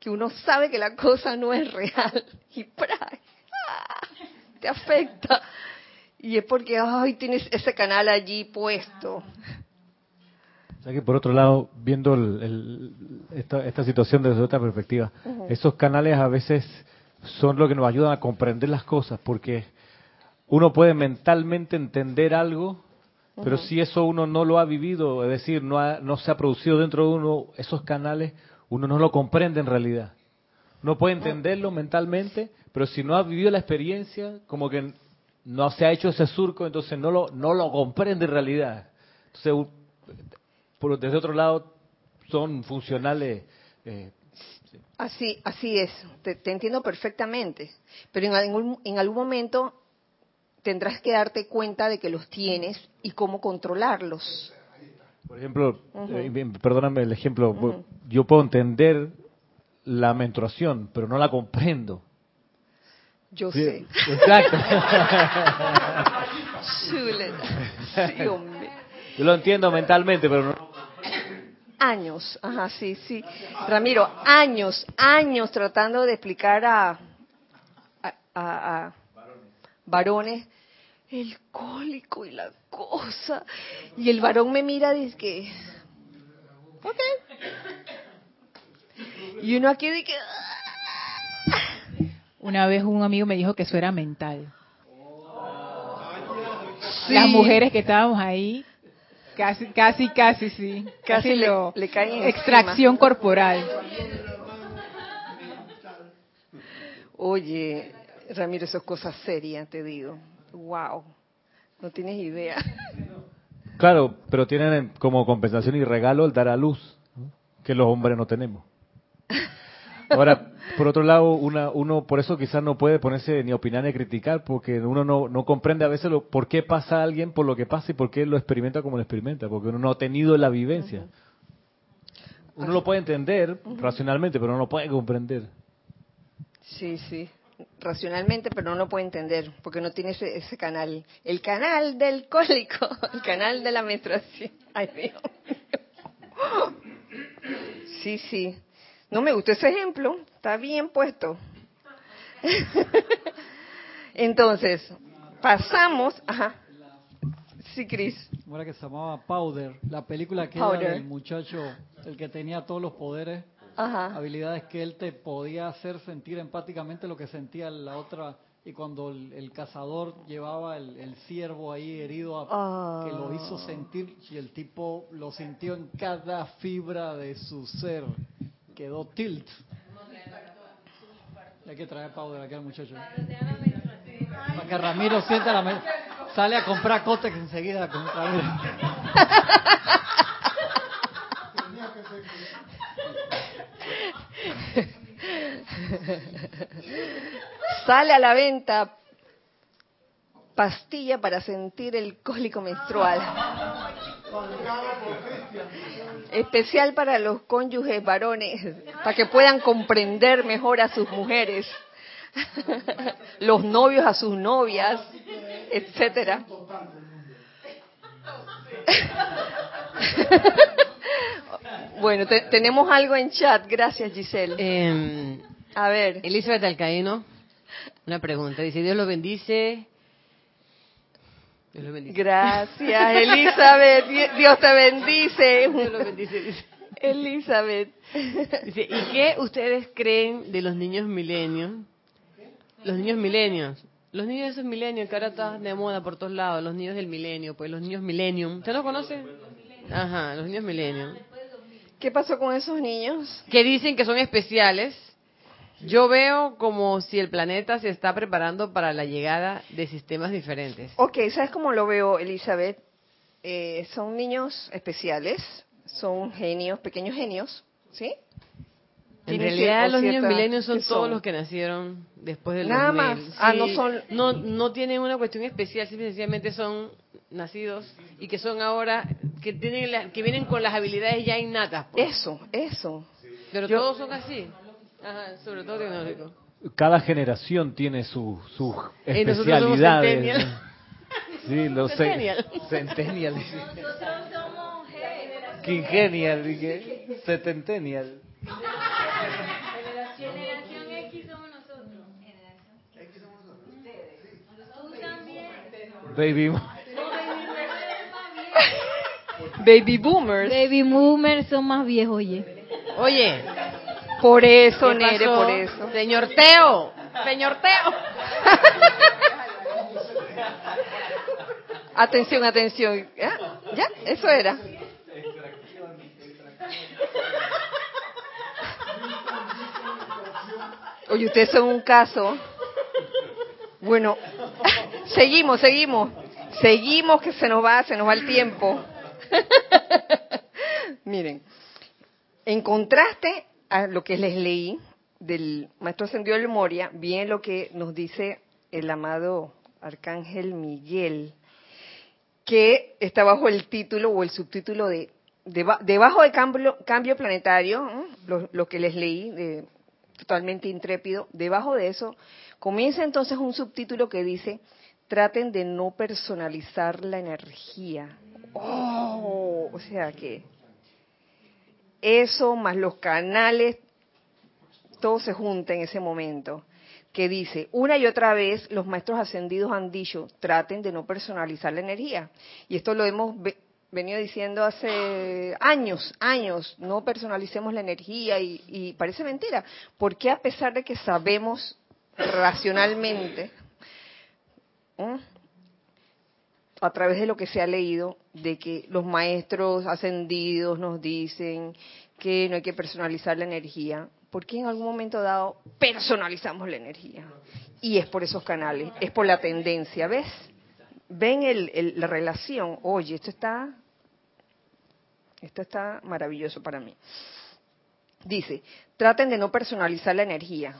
que uno sabe que la cosa no es real y te afecta. Y es porque, ay, tienes ese canal allí puesto. O sea que por otro lado, viendo esta, situación desde otra perspectiva, esos canales a veces son lo que nos ayudan a comprender las cosas, porque uno puede mentalmente entender algo, pero si eso uno no lo ha vivido, es decir, no, no se ha producido dentro de uno esos canales, uno no lo comprende en realidad. No puede entenderlo mentalmente, pero si no ha vivido la experiencia, como que no se ha hecho ese surco, entonces no lo, no lo comprende en realidad. Entonces, por, desde otro lado, son funcionales. Eh, así, así es, te, entiendo perfectamente, pero en algún, en algún momento tendrás que darte cuenta de que los tienes y cómo controlarlos. Por ejemplo, eh, perdóname el ejemplo, yo puedo entender la menstruación, pero no la comprendo. Yo sé. Exacto. Yo lo entiendo mentalmente, pero no. Años, ajá, sí, sí. Ramiro, años, años tratando de explicar a, a varones, el cólico y la cosa. Y el varón me mira y dice que, ok. Y uno aquí dice que... Una vez un amigo me dijo que eso era mental. Las mujeres que estábamos ahí, casi, casi, casi, sí. Casi, lo, le caen Extracción corporal. Oye, Ramiro, eso es cosa seria, te digo. Wow, no tienes idea. Claro, pero tienen como compensación y regalo el dar a luz, que los hombres no tenemos. Ahora, por otro lado, una, uno por eso quizás no puede ponerse ni opinar ni criticar, porque uno no, no comprende a veces lo, por qué pasa a alguien por lo que pasa y por qué lo experimenta como lo experimenta, porque uno no ha tenido la vivencia. Uno lo puede entender racionalmente, pero no lo puede comprender. Sí, sí racionalmente, pero no lo puede entender porque no tiene ese, canal. El canal del cólico, el canal de la menstruación. Ay, Dios. Sí, sí. No me gustó ese ejemplo. Está bien puesto. Entonces, pasamos. Ajá. Sí, Cris. que se llamaba Powder, la película que era del muchacho, el que tenía todos los poderes Ajá. habilidades que él te podía hacer sentir empáticamente lo que sentía la otra y cuando el, el cazador llevaba el, el ciervo ahí herido a- que lo hizo Ah. sentir y el tipo lo sintió en cada fibra de su ser quedó tilt hay que traer powder aquí al muchacho para que Ramiro sienta la sale a comprar Cotex enseguida con Ramiro. Sale a la venta pastilla para sentir el cólico menstrual. Especial para los cónyuges varones, para que puedan comprender mejor a sus mujeres, los novios a sus novias, etcétera. Bueno, te- tenemos algo en chat. Gracias, Giselle. Eh, A ver. Elizabeth Alcaíno, una pregunta. Dice, Dios lo bendice. Dios lo bendice. Gracias, Elizabeth. Dios te bendice. Dios lo bendice. Dice, Elizabeth. Dice, ¿y qué ustedes creen de los niños milenios? Los niños milenios. Los niños de esos milenios que ahora están de moda por todos lados. Los niños del milenio, pues los niños millennium. ¿Usted los conoce? Ajá, los niños millennium. ¿Qué pasó con esos niños? que dicen que son especiales. Yo veo como si el planeta se está preparando para la llegada de sistemas diferentes. Ok, ¿sabes cómo lo veo, Elizabeth? Eh, son niños especiales, son genios, pequeños genios, ¿sí? En realidad los niños milenios son ¿qué todos son? los que nacieron después del Nada 2000. más. Ah, no son- No, no tienen una cuestión especial, simple y sencillamente son nacidos y que son ahora, que tienen la- que vienen con las habilidades ya innatas. pues. Eso, eso. Pero yo- todos son así. Ajá, sobre todo tecnológicos. Cada generación tiene su- sus Y nosotros somos especialidades. centennial. Sí, los Centennial. Centennial. Quingenial, dije. Setentenial. Generación X somos nosotros. Tú también. Baby. Baby boomers. Baby boomers son más viejos, oye. Oye, Por eso, ¿qué Nere, pasó? por eso. Señor Teo, señor Teo. Atención, atención. ¿Ya? ¿Ya? Eso era. Oye, ustedes son un caso. Bueno, seguimos, seguimos. Seguimos que se nos va, se nos va el tiempo. Miren, en contraste a lo que les leí del Maestro Ascendido del Moria, bien lo que nos dice el amado Arcángel Miguel, que está bajo el título o el subtítulo de deba- debajo de cambio, cambio planetario, ¿no? lo, lo que les leí, de, totalmente intrépido, debajo de eso comienza entonces un subtítulo que dice traten de no personalizar la energía. Oh, o sea que eso más los canales, todo se junta en ese momento que dice, una y otra vez los maestros ascendidos han dicho, traten de no personalizar la energía. Y esto lo hemos ve- venido diciendo hace años, años, no personalicemos la energía y, y parece mentira, porque a pesar de que sabemos racionalmente. A través de lo que se ha leído, de que los maestros ascendidos nos dicen que no hay que personalizar la energía, ¿por qué en algún momento dado personalizamos la energía? Y es por esos canales, es por la tendencia, ¿ves? Ven el- el- la relación, oye, esto está, esto está maravilloso para mí. Dice, traten de no personalizar la energía.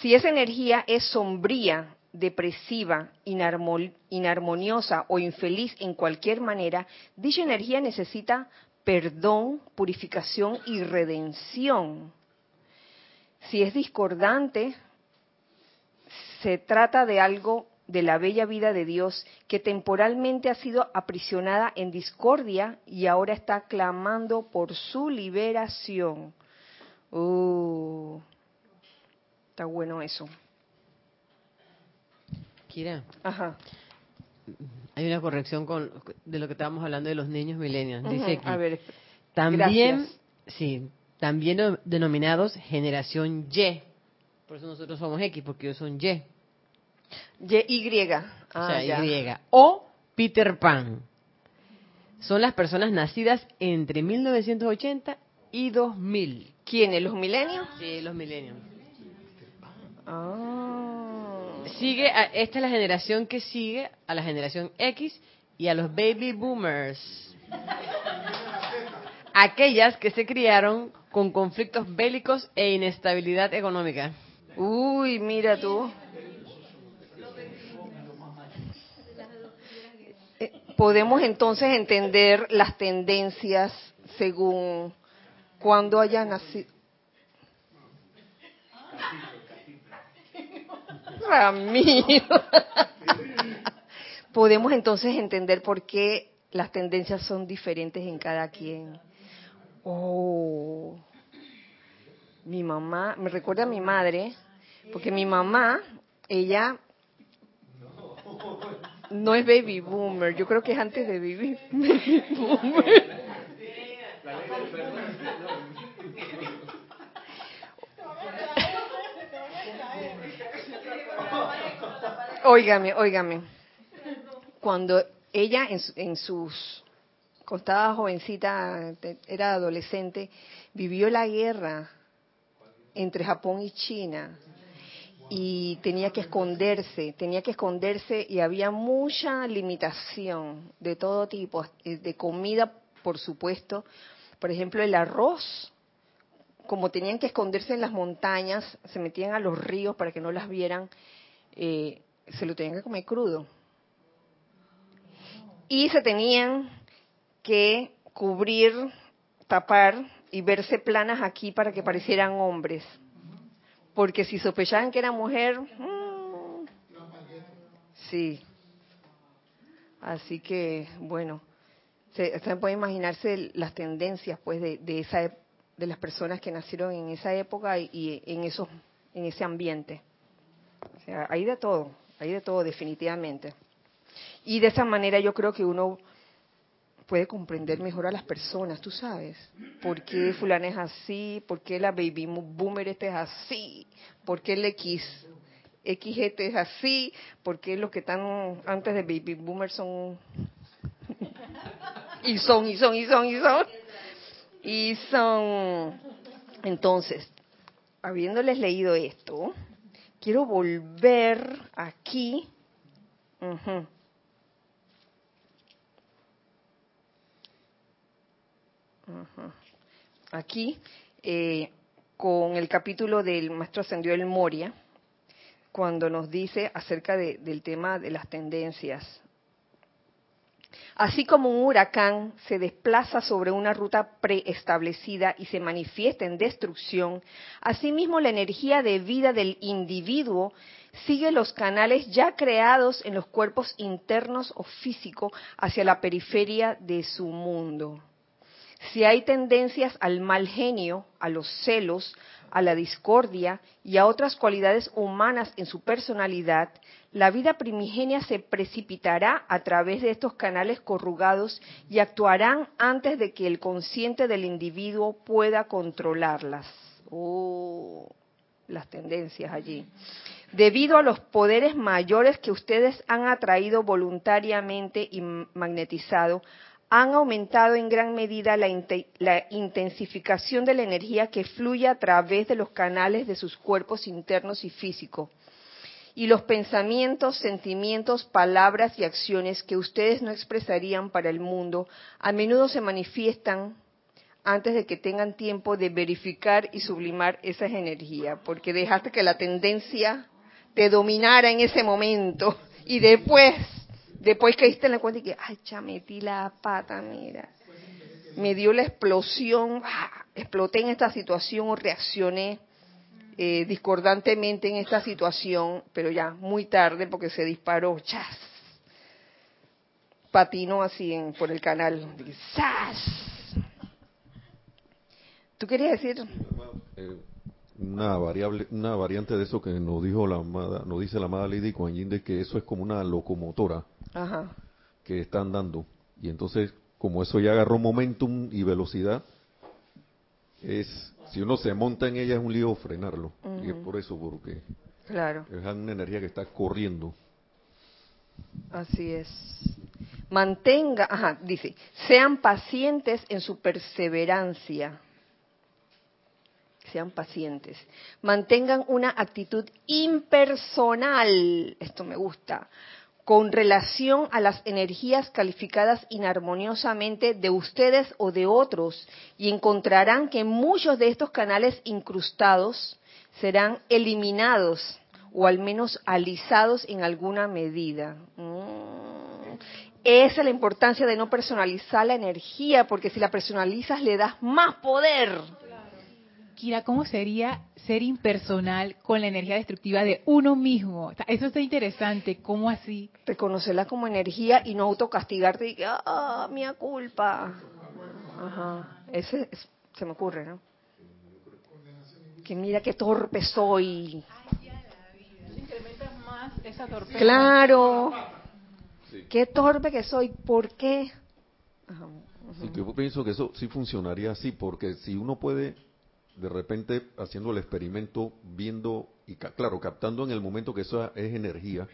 Si esa energía es sombría, depresiva, inarmo- inarmoniosa o infeliz en cualquier manera, dicha energía necesita perdón, purificación y redención. Si es discordante, se trata de algo de la bella vida de Dios que temporalmente ha sido aprisionada en discordia y ahora está clamando por su liberación. Uh, está bueno eso. Kira, Ajá. hay una corrección con de lo que estábamos hablando de los niños milenios. Dice Ujú, aquí, A ver, también, gracias. sí, también no- denominados generación Y. Por eso nosotros somos X, porque ellos son Y. Y. Y. o Ah, sea, ya. Y. O Peter Pan. Son las personas nacidas entre 1980 y 2000. ¿Quiénes? ¿Los milenios? Sí, los millennials. Ah. Sigue, a- esta es la generación que sigue a la generación X y a los baby boomers. Aquellas que se criaron con conflictos bélicos e inestabilidad económica. Uy, mira tú. Eh, Podemos entonces entender las tendencias según cuando haya nacido. Ramiro. Podemos entonces entender por qué las tendencias son diferentes en cada quien. Oh mi mamá, me recuerda a mi madre, porque mi mamá, ella no es baby boomer, yo creo que es antes de baby, baby boomer. Óigame, óigame. Cuando ella en, en sus cuando jovencita, era adolescente, vivió la guerra entre Japón y China y tenía que esconderse, tenía que esconderse y había mucha limitación de todo tipo, eh, de comida, por supuesto. Por ejemplo, el arroz, como tenían que esconderse en las montañas, se metían a los ríos para que no las vieran, eh, se lo tenían que comer crudo. Y se tenían que cubrir, tapar y verse planas aquí para que parecieran hombres. Porque si sospechaban que era mujer, mm, sí. Así que, bueno, se, puede imaginarse las tendencias, pues, de, de esa de las personas que nacieron en esa época y, y en esos, en ese ambiente. O sea, hay de todo, hay de todo definitivamente. Y de esa manera yo creo que uno puede comprender mejor a las personas, tú sabes. ¿Por qué fulana es así? ¿Por qué la baby boomer este es así? ¿Por qué el X, XGT es así? ¿Por qué los que están antes de baby boomer son... y son, y son, y son, y son. Y son... Entonces, habiéndoles leído esto, quiero volver aquí. Aquí, eh, con el capítulo del Maestro Ascendió el Moria, cuando nos dice acerca de- del tema de las tendencias. Así como un huracán se desplaza sobre una ruta preestablecida y se manifiesta en destrucción, asimismo la energía de vida del individuo sigue los canales ya creados en los cuerpos internos o físicos hacia la periferia de su mundo. Si hay tendencias al mal genio, a los celos, a la discordia y a otras cualidades humanas en su personalidad, la vida primigenia se precipitará a través de estos canales corrugados y actuarán antes de que el consciente del individuo pueda controlarlas. Oh, las tendencias allí. Debido a los poderes mayores que ustedes han atraído voluntariamente y magnetizado, han aumentado en gran medida la, la intensificación de la energía que fluye a través de los canales de sus cuerpos internos y físicos. Y los pensamientos, sentimientos, palabras y acciones que ustedes no expresarían para el mundo a menudo se manifiestan antes de que tengan tiempo de verificar y sublimar esas energías, porque dejaste que la tendencia te dominara en ese momento y después, después caíste en la cuenta y que, ay, ya metí la pata, mira, me dio la explosión, ¡ah! exploté en esta situación o reaccioné eh, discordantemente en esta situación, pero ya muy tarde porque se disparó, chas, patinó así en, por el canal, ¡zas! ¿Tú querías decir? Eh, una variable, una variante de eso que nos dijo la amada, nos dice la amada Lady Kuan de que eso es como una locomotora Ajá. que está andando y entonces como eso ya agarró momentum y velocidad, es, si uno se monta en ella es un lío frenarlo. Y es por eso, porque Claro, es una energía que está corriendo. así es. Mantenga, ajá, dice, sean pacientes en su perseverancia. Sean pacientes. Mantengan una actitud impersonal. Esto me gusta. Con relación a las energías calificadas inarmoniosamente de ustedes o de otros y encontrarán que muchos de estos canales incrustados serán eliminados o al menos alisados en alguna medida. Mm. Esa es la importancia de no personalizar la energía, porque si la personalizas le das más poder. Kira, ¿cómo sería ser impersonal con la energía destructiva de uno mismo? Eso está interesante. ¿Cómo así? Reconocerla como energía y no autocastigarte y que, ah, mía culpa. Ajá, ese es- se me ocurre, ¿no? Que mira qué torpe soy. Incrementas más esa torpeza. Claro. Qué torpe que soy. ¿Por qué? Ajá. Sí, yo pienso que eso sí funcionaría así, porque si uno puede, de repente, haciendo el experimento, viendo y, claro, captando en el momento que eso es energía,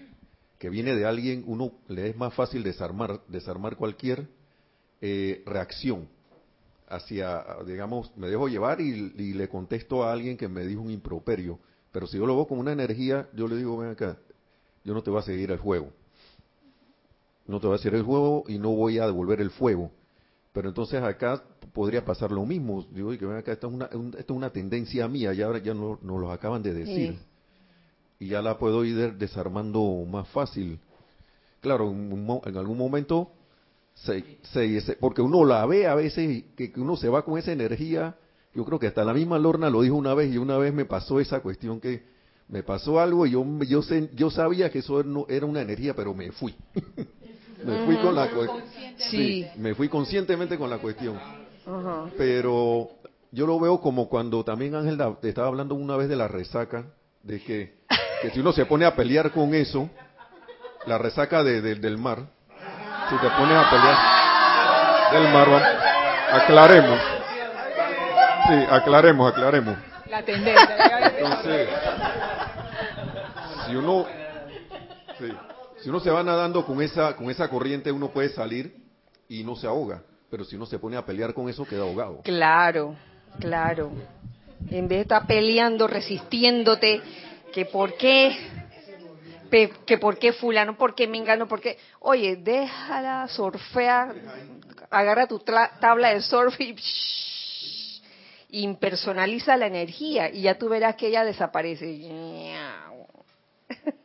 que viene de alguien, uno le es más fácil desarmar, desarmar cualquier eh, reacción hacia, digamos, me dejo llevar y, le contesto a alguien que me dijo un improperio. Pero si yo lo veo como una energía, yo le digo, ven acá, yo no te voy a seguir el juego. No te voy a hacer el juego y no voy a devolver el fuego. Pero entonces acá podría pasar lo mismo. Digo, "Oye, que ven acá, esta es una, un- esta es una tendencia mía, ya ahora ya no, nos lo acaban de decir. Y ya la puedo ir de- desarmando más fácil. Claro, en, en algún momento, se, se- se- porque uno la ve a veces, y que, que uno se va con esa energía. Yo creo que hasta la misma Lorna lo dijo una vez y una vez me pasó esa cuestión que me pasó algo y yo, yo, sé- yo sabía que eso no era una energía, pero me fui. me fui con la cuestión. Sí. me fui conscientemente con la cuestión. Ajá. Pero yo lo veo como cuando también Ángel da- te estaba hablando una vez de la resaca, de que, que si uno se pone a pelear con eso, la resaca de- de- del mar, si te pones a pelear del mar, vamos, aclaremos. Sí, aclaremos, aclaremos. La tendencia. Entonces, si uno, sí, si uno se va nadando con esa, con esa corriente, uno puede salir y no se ahoga. Pero si uno se pone a pelear con eso, queda ahogado. Claro, claro. En vez de estar peleando, resistiéndote, que por qué, que por qué fulano, por qué me engano, por qué. Oye, déjala, surfea, agarra tu tabla de surf y impersonaliza la energía y ya tú verás que ella desaparece.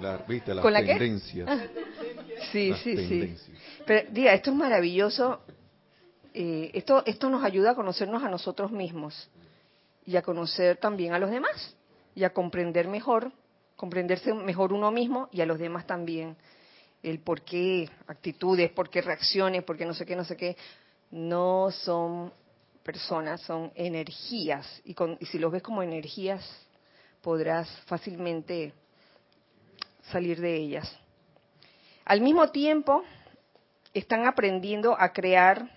La, ¿Viste? Las ¿Con la qué? tendencias. Sí, las sí, sí. tendencias. Pero diga, esto es maravilloso. eh, esto, esto nos ayuda a conocernos a nosotros mismos y a conocer también a los demás y a comprender mejor, comprenderse mejor uno mismo y a los demás también. El por qué actitudes, por qué reacciones, por qué no sé qué, no sé qué. No son personas, son energías. Y, con- y si los ves como energías, podrás fácilmente salir de ellas. Al mismo tiempo, están aprendiendo a crear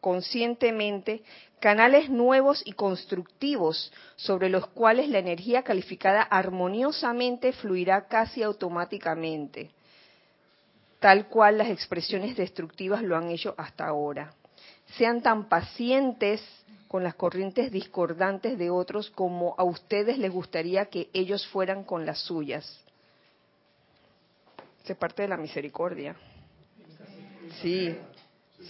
conscientemente canales nuevos y constructivos sobre los cuales la energía calificada armoniosamente fluirá casi automáticamente, tal cual las expresiones destructivas lo han hecho hasta ahora. Sean tan pacientes con las corrientes discordantes de otros como a ustedes les gustaría que ellos fueran con las suyas. Se parte de la misericordia. Sí,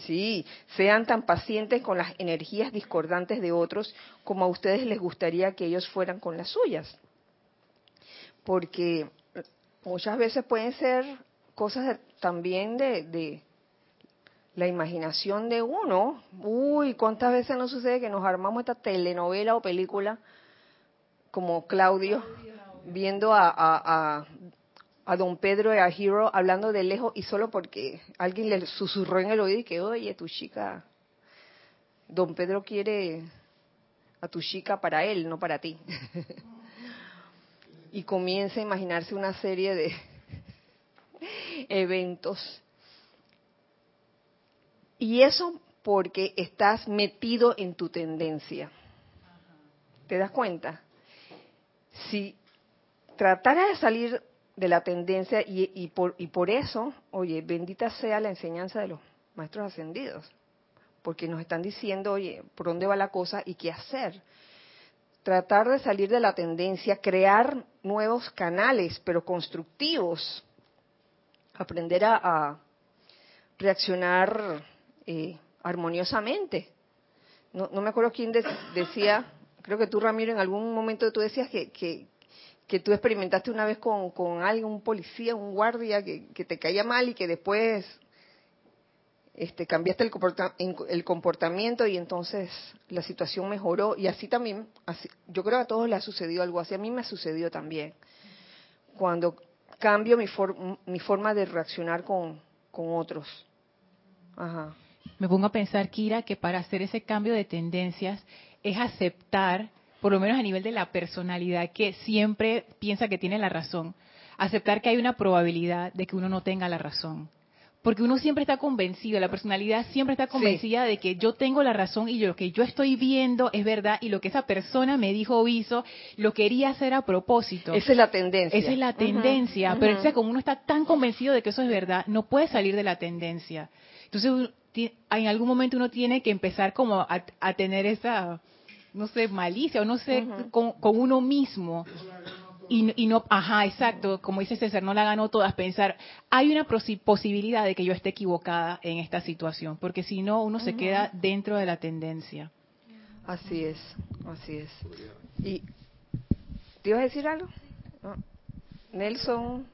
sí. Sean tan pacientes con las energías discordantes de otros como a ustedes les gustaría que ellos fueran con las suyas. Porque muchas veces pueden ser cosas también de, de la imaginación de uno. Uy, ¿cuántas veces nos sucede que nos armamos esta telenovela o película como Claudio, viendo a, a don Pedro y a Hero hablando de lejos y solo porque alguien le susurró en el oído y que, oye, tu chica, don Pedro quiere a tu chica para él, no para ti. y comienza a imaginarse una serie de eventos. Y eso porque estás metido en tu tendencia. ¿Te das cuenta? Si tratara de salir de la tendencia y, por, y por eso, oye, bendita sea la enseñanza de los maestros ascendidos, porque nos están diciendo, oye, por dónde va la cosa y qué hacer. Tratar de salir de la tendencia, crear nuevos canales, pero constructivos. Aprender a, reaccionar eh, armoniosamente. No, me acuerdo quién decía, creo que tú, Ramiro, en algún momento tú decías que, que, tú experimentaste una vez con, con alguien, un policía, un guardia, que, te caía mal y que después este, cambiaste el, comportamiento y entonces la situación mejoró y así también, yo creo que a todos les ha sucedido algo así, a mí me ha sucedido también. Cuando cambio mi, mi forma de reaccionar con, con otros. Ajá. Me pongo a pensar, Kira, que para hacer ese cambio de tendencias es aceptar, por lo menos a nivel de la personalidad, que siempre piensa que tiene la razón, aceptar que hay una probabilidad de que uno no tenga la razón porque uno siempre está convencido, la personalidad siempre está convencida de que yo tengo la razón y lo que yo estoy viendo es verdad y lo que esa persona me dijo o hizo lo quería hacer a propósito. Esa es la tendencia. Esa es la tendencia, pero como uno está tan convencido de que eso es verdad, no puede salir de la tendencia. Entonces, en algún momento uno tiene que empezar como a, tener esa, no sé, malicia o no sé, con, con uno mismo y, no, ajá, exacto, como dice César, no la ganó todas, pensar, hay una posibilidad de que yo esté equivocada en esta situación, porque si no, uno se queda dentro de la tendencia. Así es, así es. ¿Y te ibas a decir algo? Nelson,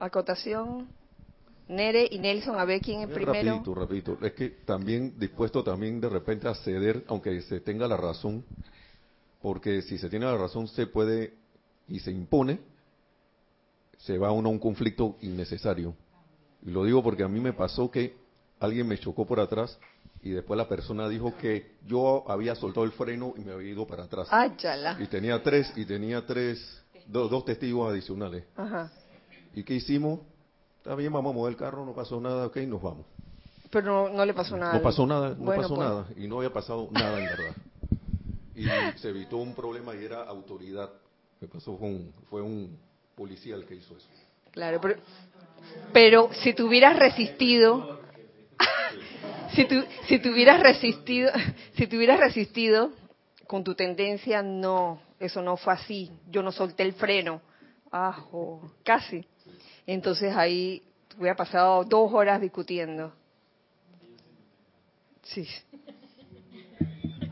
acotación. Nere y Nelson, a ver quién es primero. Rapidito, rapidito. Es que también dispuesto también de repente a ceder, aunque se tenga la razón, porque si se tiene la razón se puede y se impone, se va uno a un conflicto innecesario. Y lo digo porque a mí me pasó que alguien me chocó por atrás y después la persona dijo que yo había soltado el freno y me había ido para atrás. Y tenía tres, y tenía tres, dos testigos adicionales. ¿Y qué hicimos? Está bien, vamos a mover el carro, no pasó nada, ok, nos vamos. Pero no, le pasó nada. No pasó nada, no pasó pues. nada. Y no había pasado nada en verdad. Y se evitó un problema y era autoridad pasó fue un, policía el que hizo eso. Claro, pero, si tú hubieras resistido, si tú, si hubieras resistido, si te hubieras resistido con tu tendencia, no, eso no fue así. Yo no solté el freno. Ajo, casi. Entonces ahí hubiera pasado dos horas discutiendo. Sí.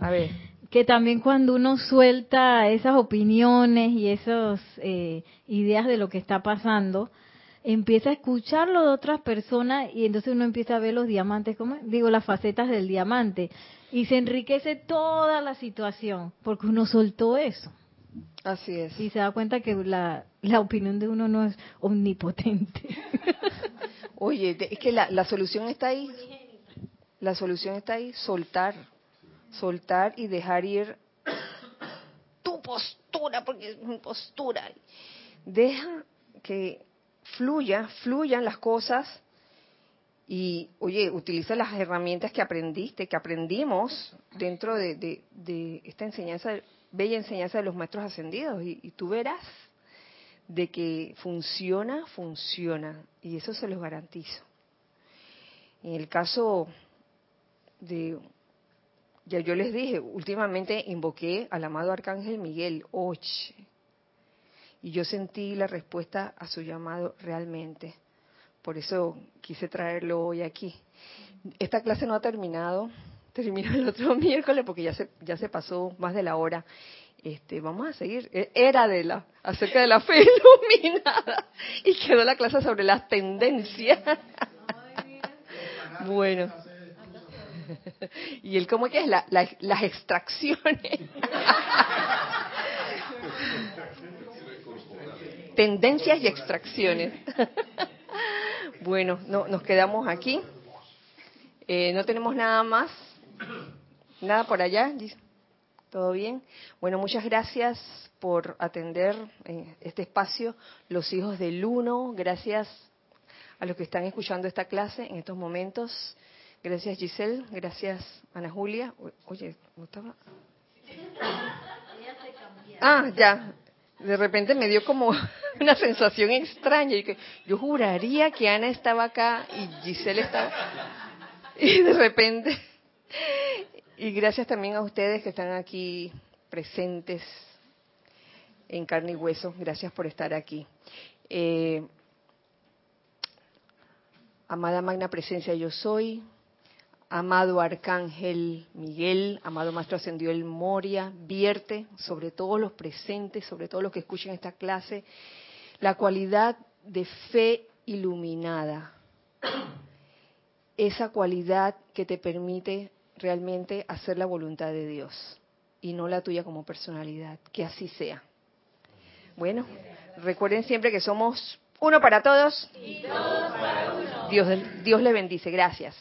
A ver que también cuando uno suelta esas opiniones y esas eh, ideas de lo que está pasando, empieza a escucharlo de otras personas y entonces uno empieza a ver los diamantes, como digo, las facetas del diamante y se enriquece toda la situación porque uno soltó eso. Así es. Y se da cuenta que la, la opinión de uno no es omnipotente. Oye, es que la, la solución está ahí. La solución está ahí, soltar soltar y dejar ir tu postura, porque es mi postura. Deja que fluya, fluyan las cosas y, oye, utiliza las herramientas que aprendiste, que aprendimos dentro de, esta enseñanza, bella enseñanza de los maestros ascendidos y, tú verás de que funciona, funciona y eso se los garantizo. En el caso de ya yo les dije, últimamente invoqué al amado Arcángel Miguel, Oche, y yo sentí la respuesta a su llamado realmente. Por eso quise traerlo hoy aquí. Esta clase no ha terminado, termina el otro miércoles porque ya se, ya se pasó más de la hora. Este, vamos a seguir. E, era de la, acerca de la fe iluminada. Y quedó la clase sobre las tendencias. bueno. y el cómo que es las extracciones. Tendencias y extracciones. bueno, no, nos quedamos aquí. Eh, no tenemos nada más. Nada por allá. ¿Todo bien? Bueno, muchas gracias por atender eh, este espacio, los hijos del uno. Gracias a los que están escuchando esta clase en estos momentos. Gracias Giselle, gracias Ana Julia. Oye, ¿no estaba? Ah, ya. De repente me dio como una sensación extraña. Y que yo juraría que Ana estaba acá y Giselle estaba. Y de repente. Y gracias también a ustedes que están aquí presentes en carne y hueso. Gracias por estar aquí. Eh, amada magna presencia, yo soy amado Arcángel Miguel, amado Maestro Ascendió el Moria, vierte sobre todos los presentes, sobre todos los que escuchen esta clase, la cualidad de fe iluminada, esa cualidad que te permite realmente hacer la voluntad de Dios y no la tuya como personalidad, que así sea. Bueno, recuerden siempre que somos uno para todos y todos para uno. Dios, Dios le bendice. Gracias.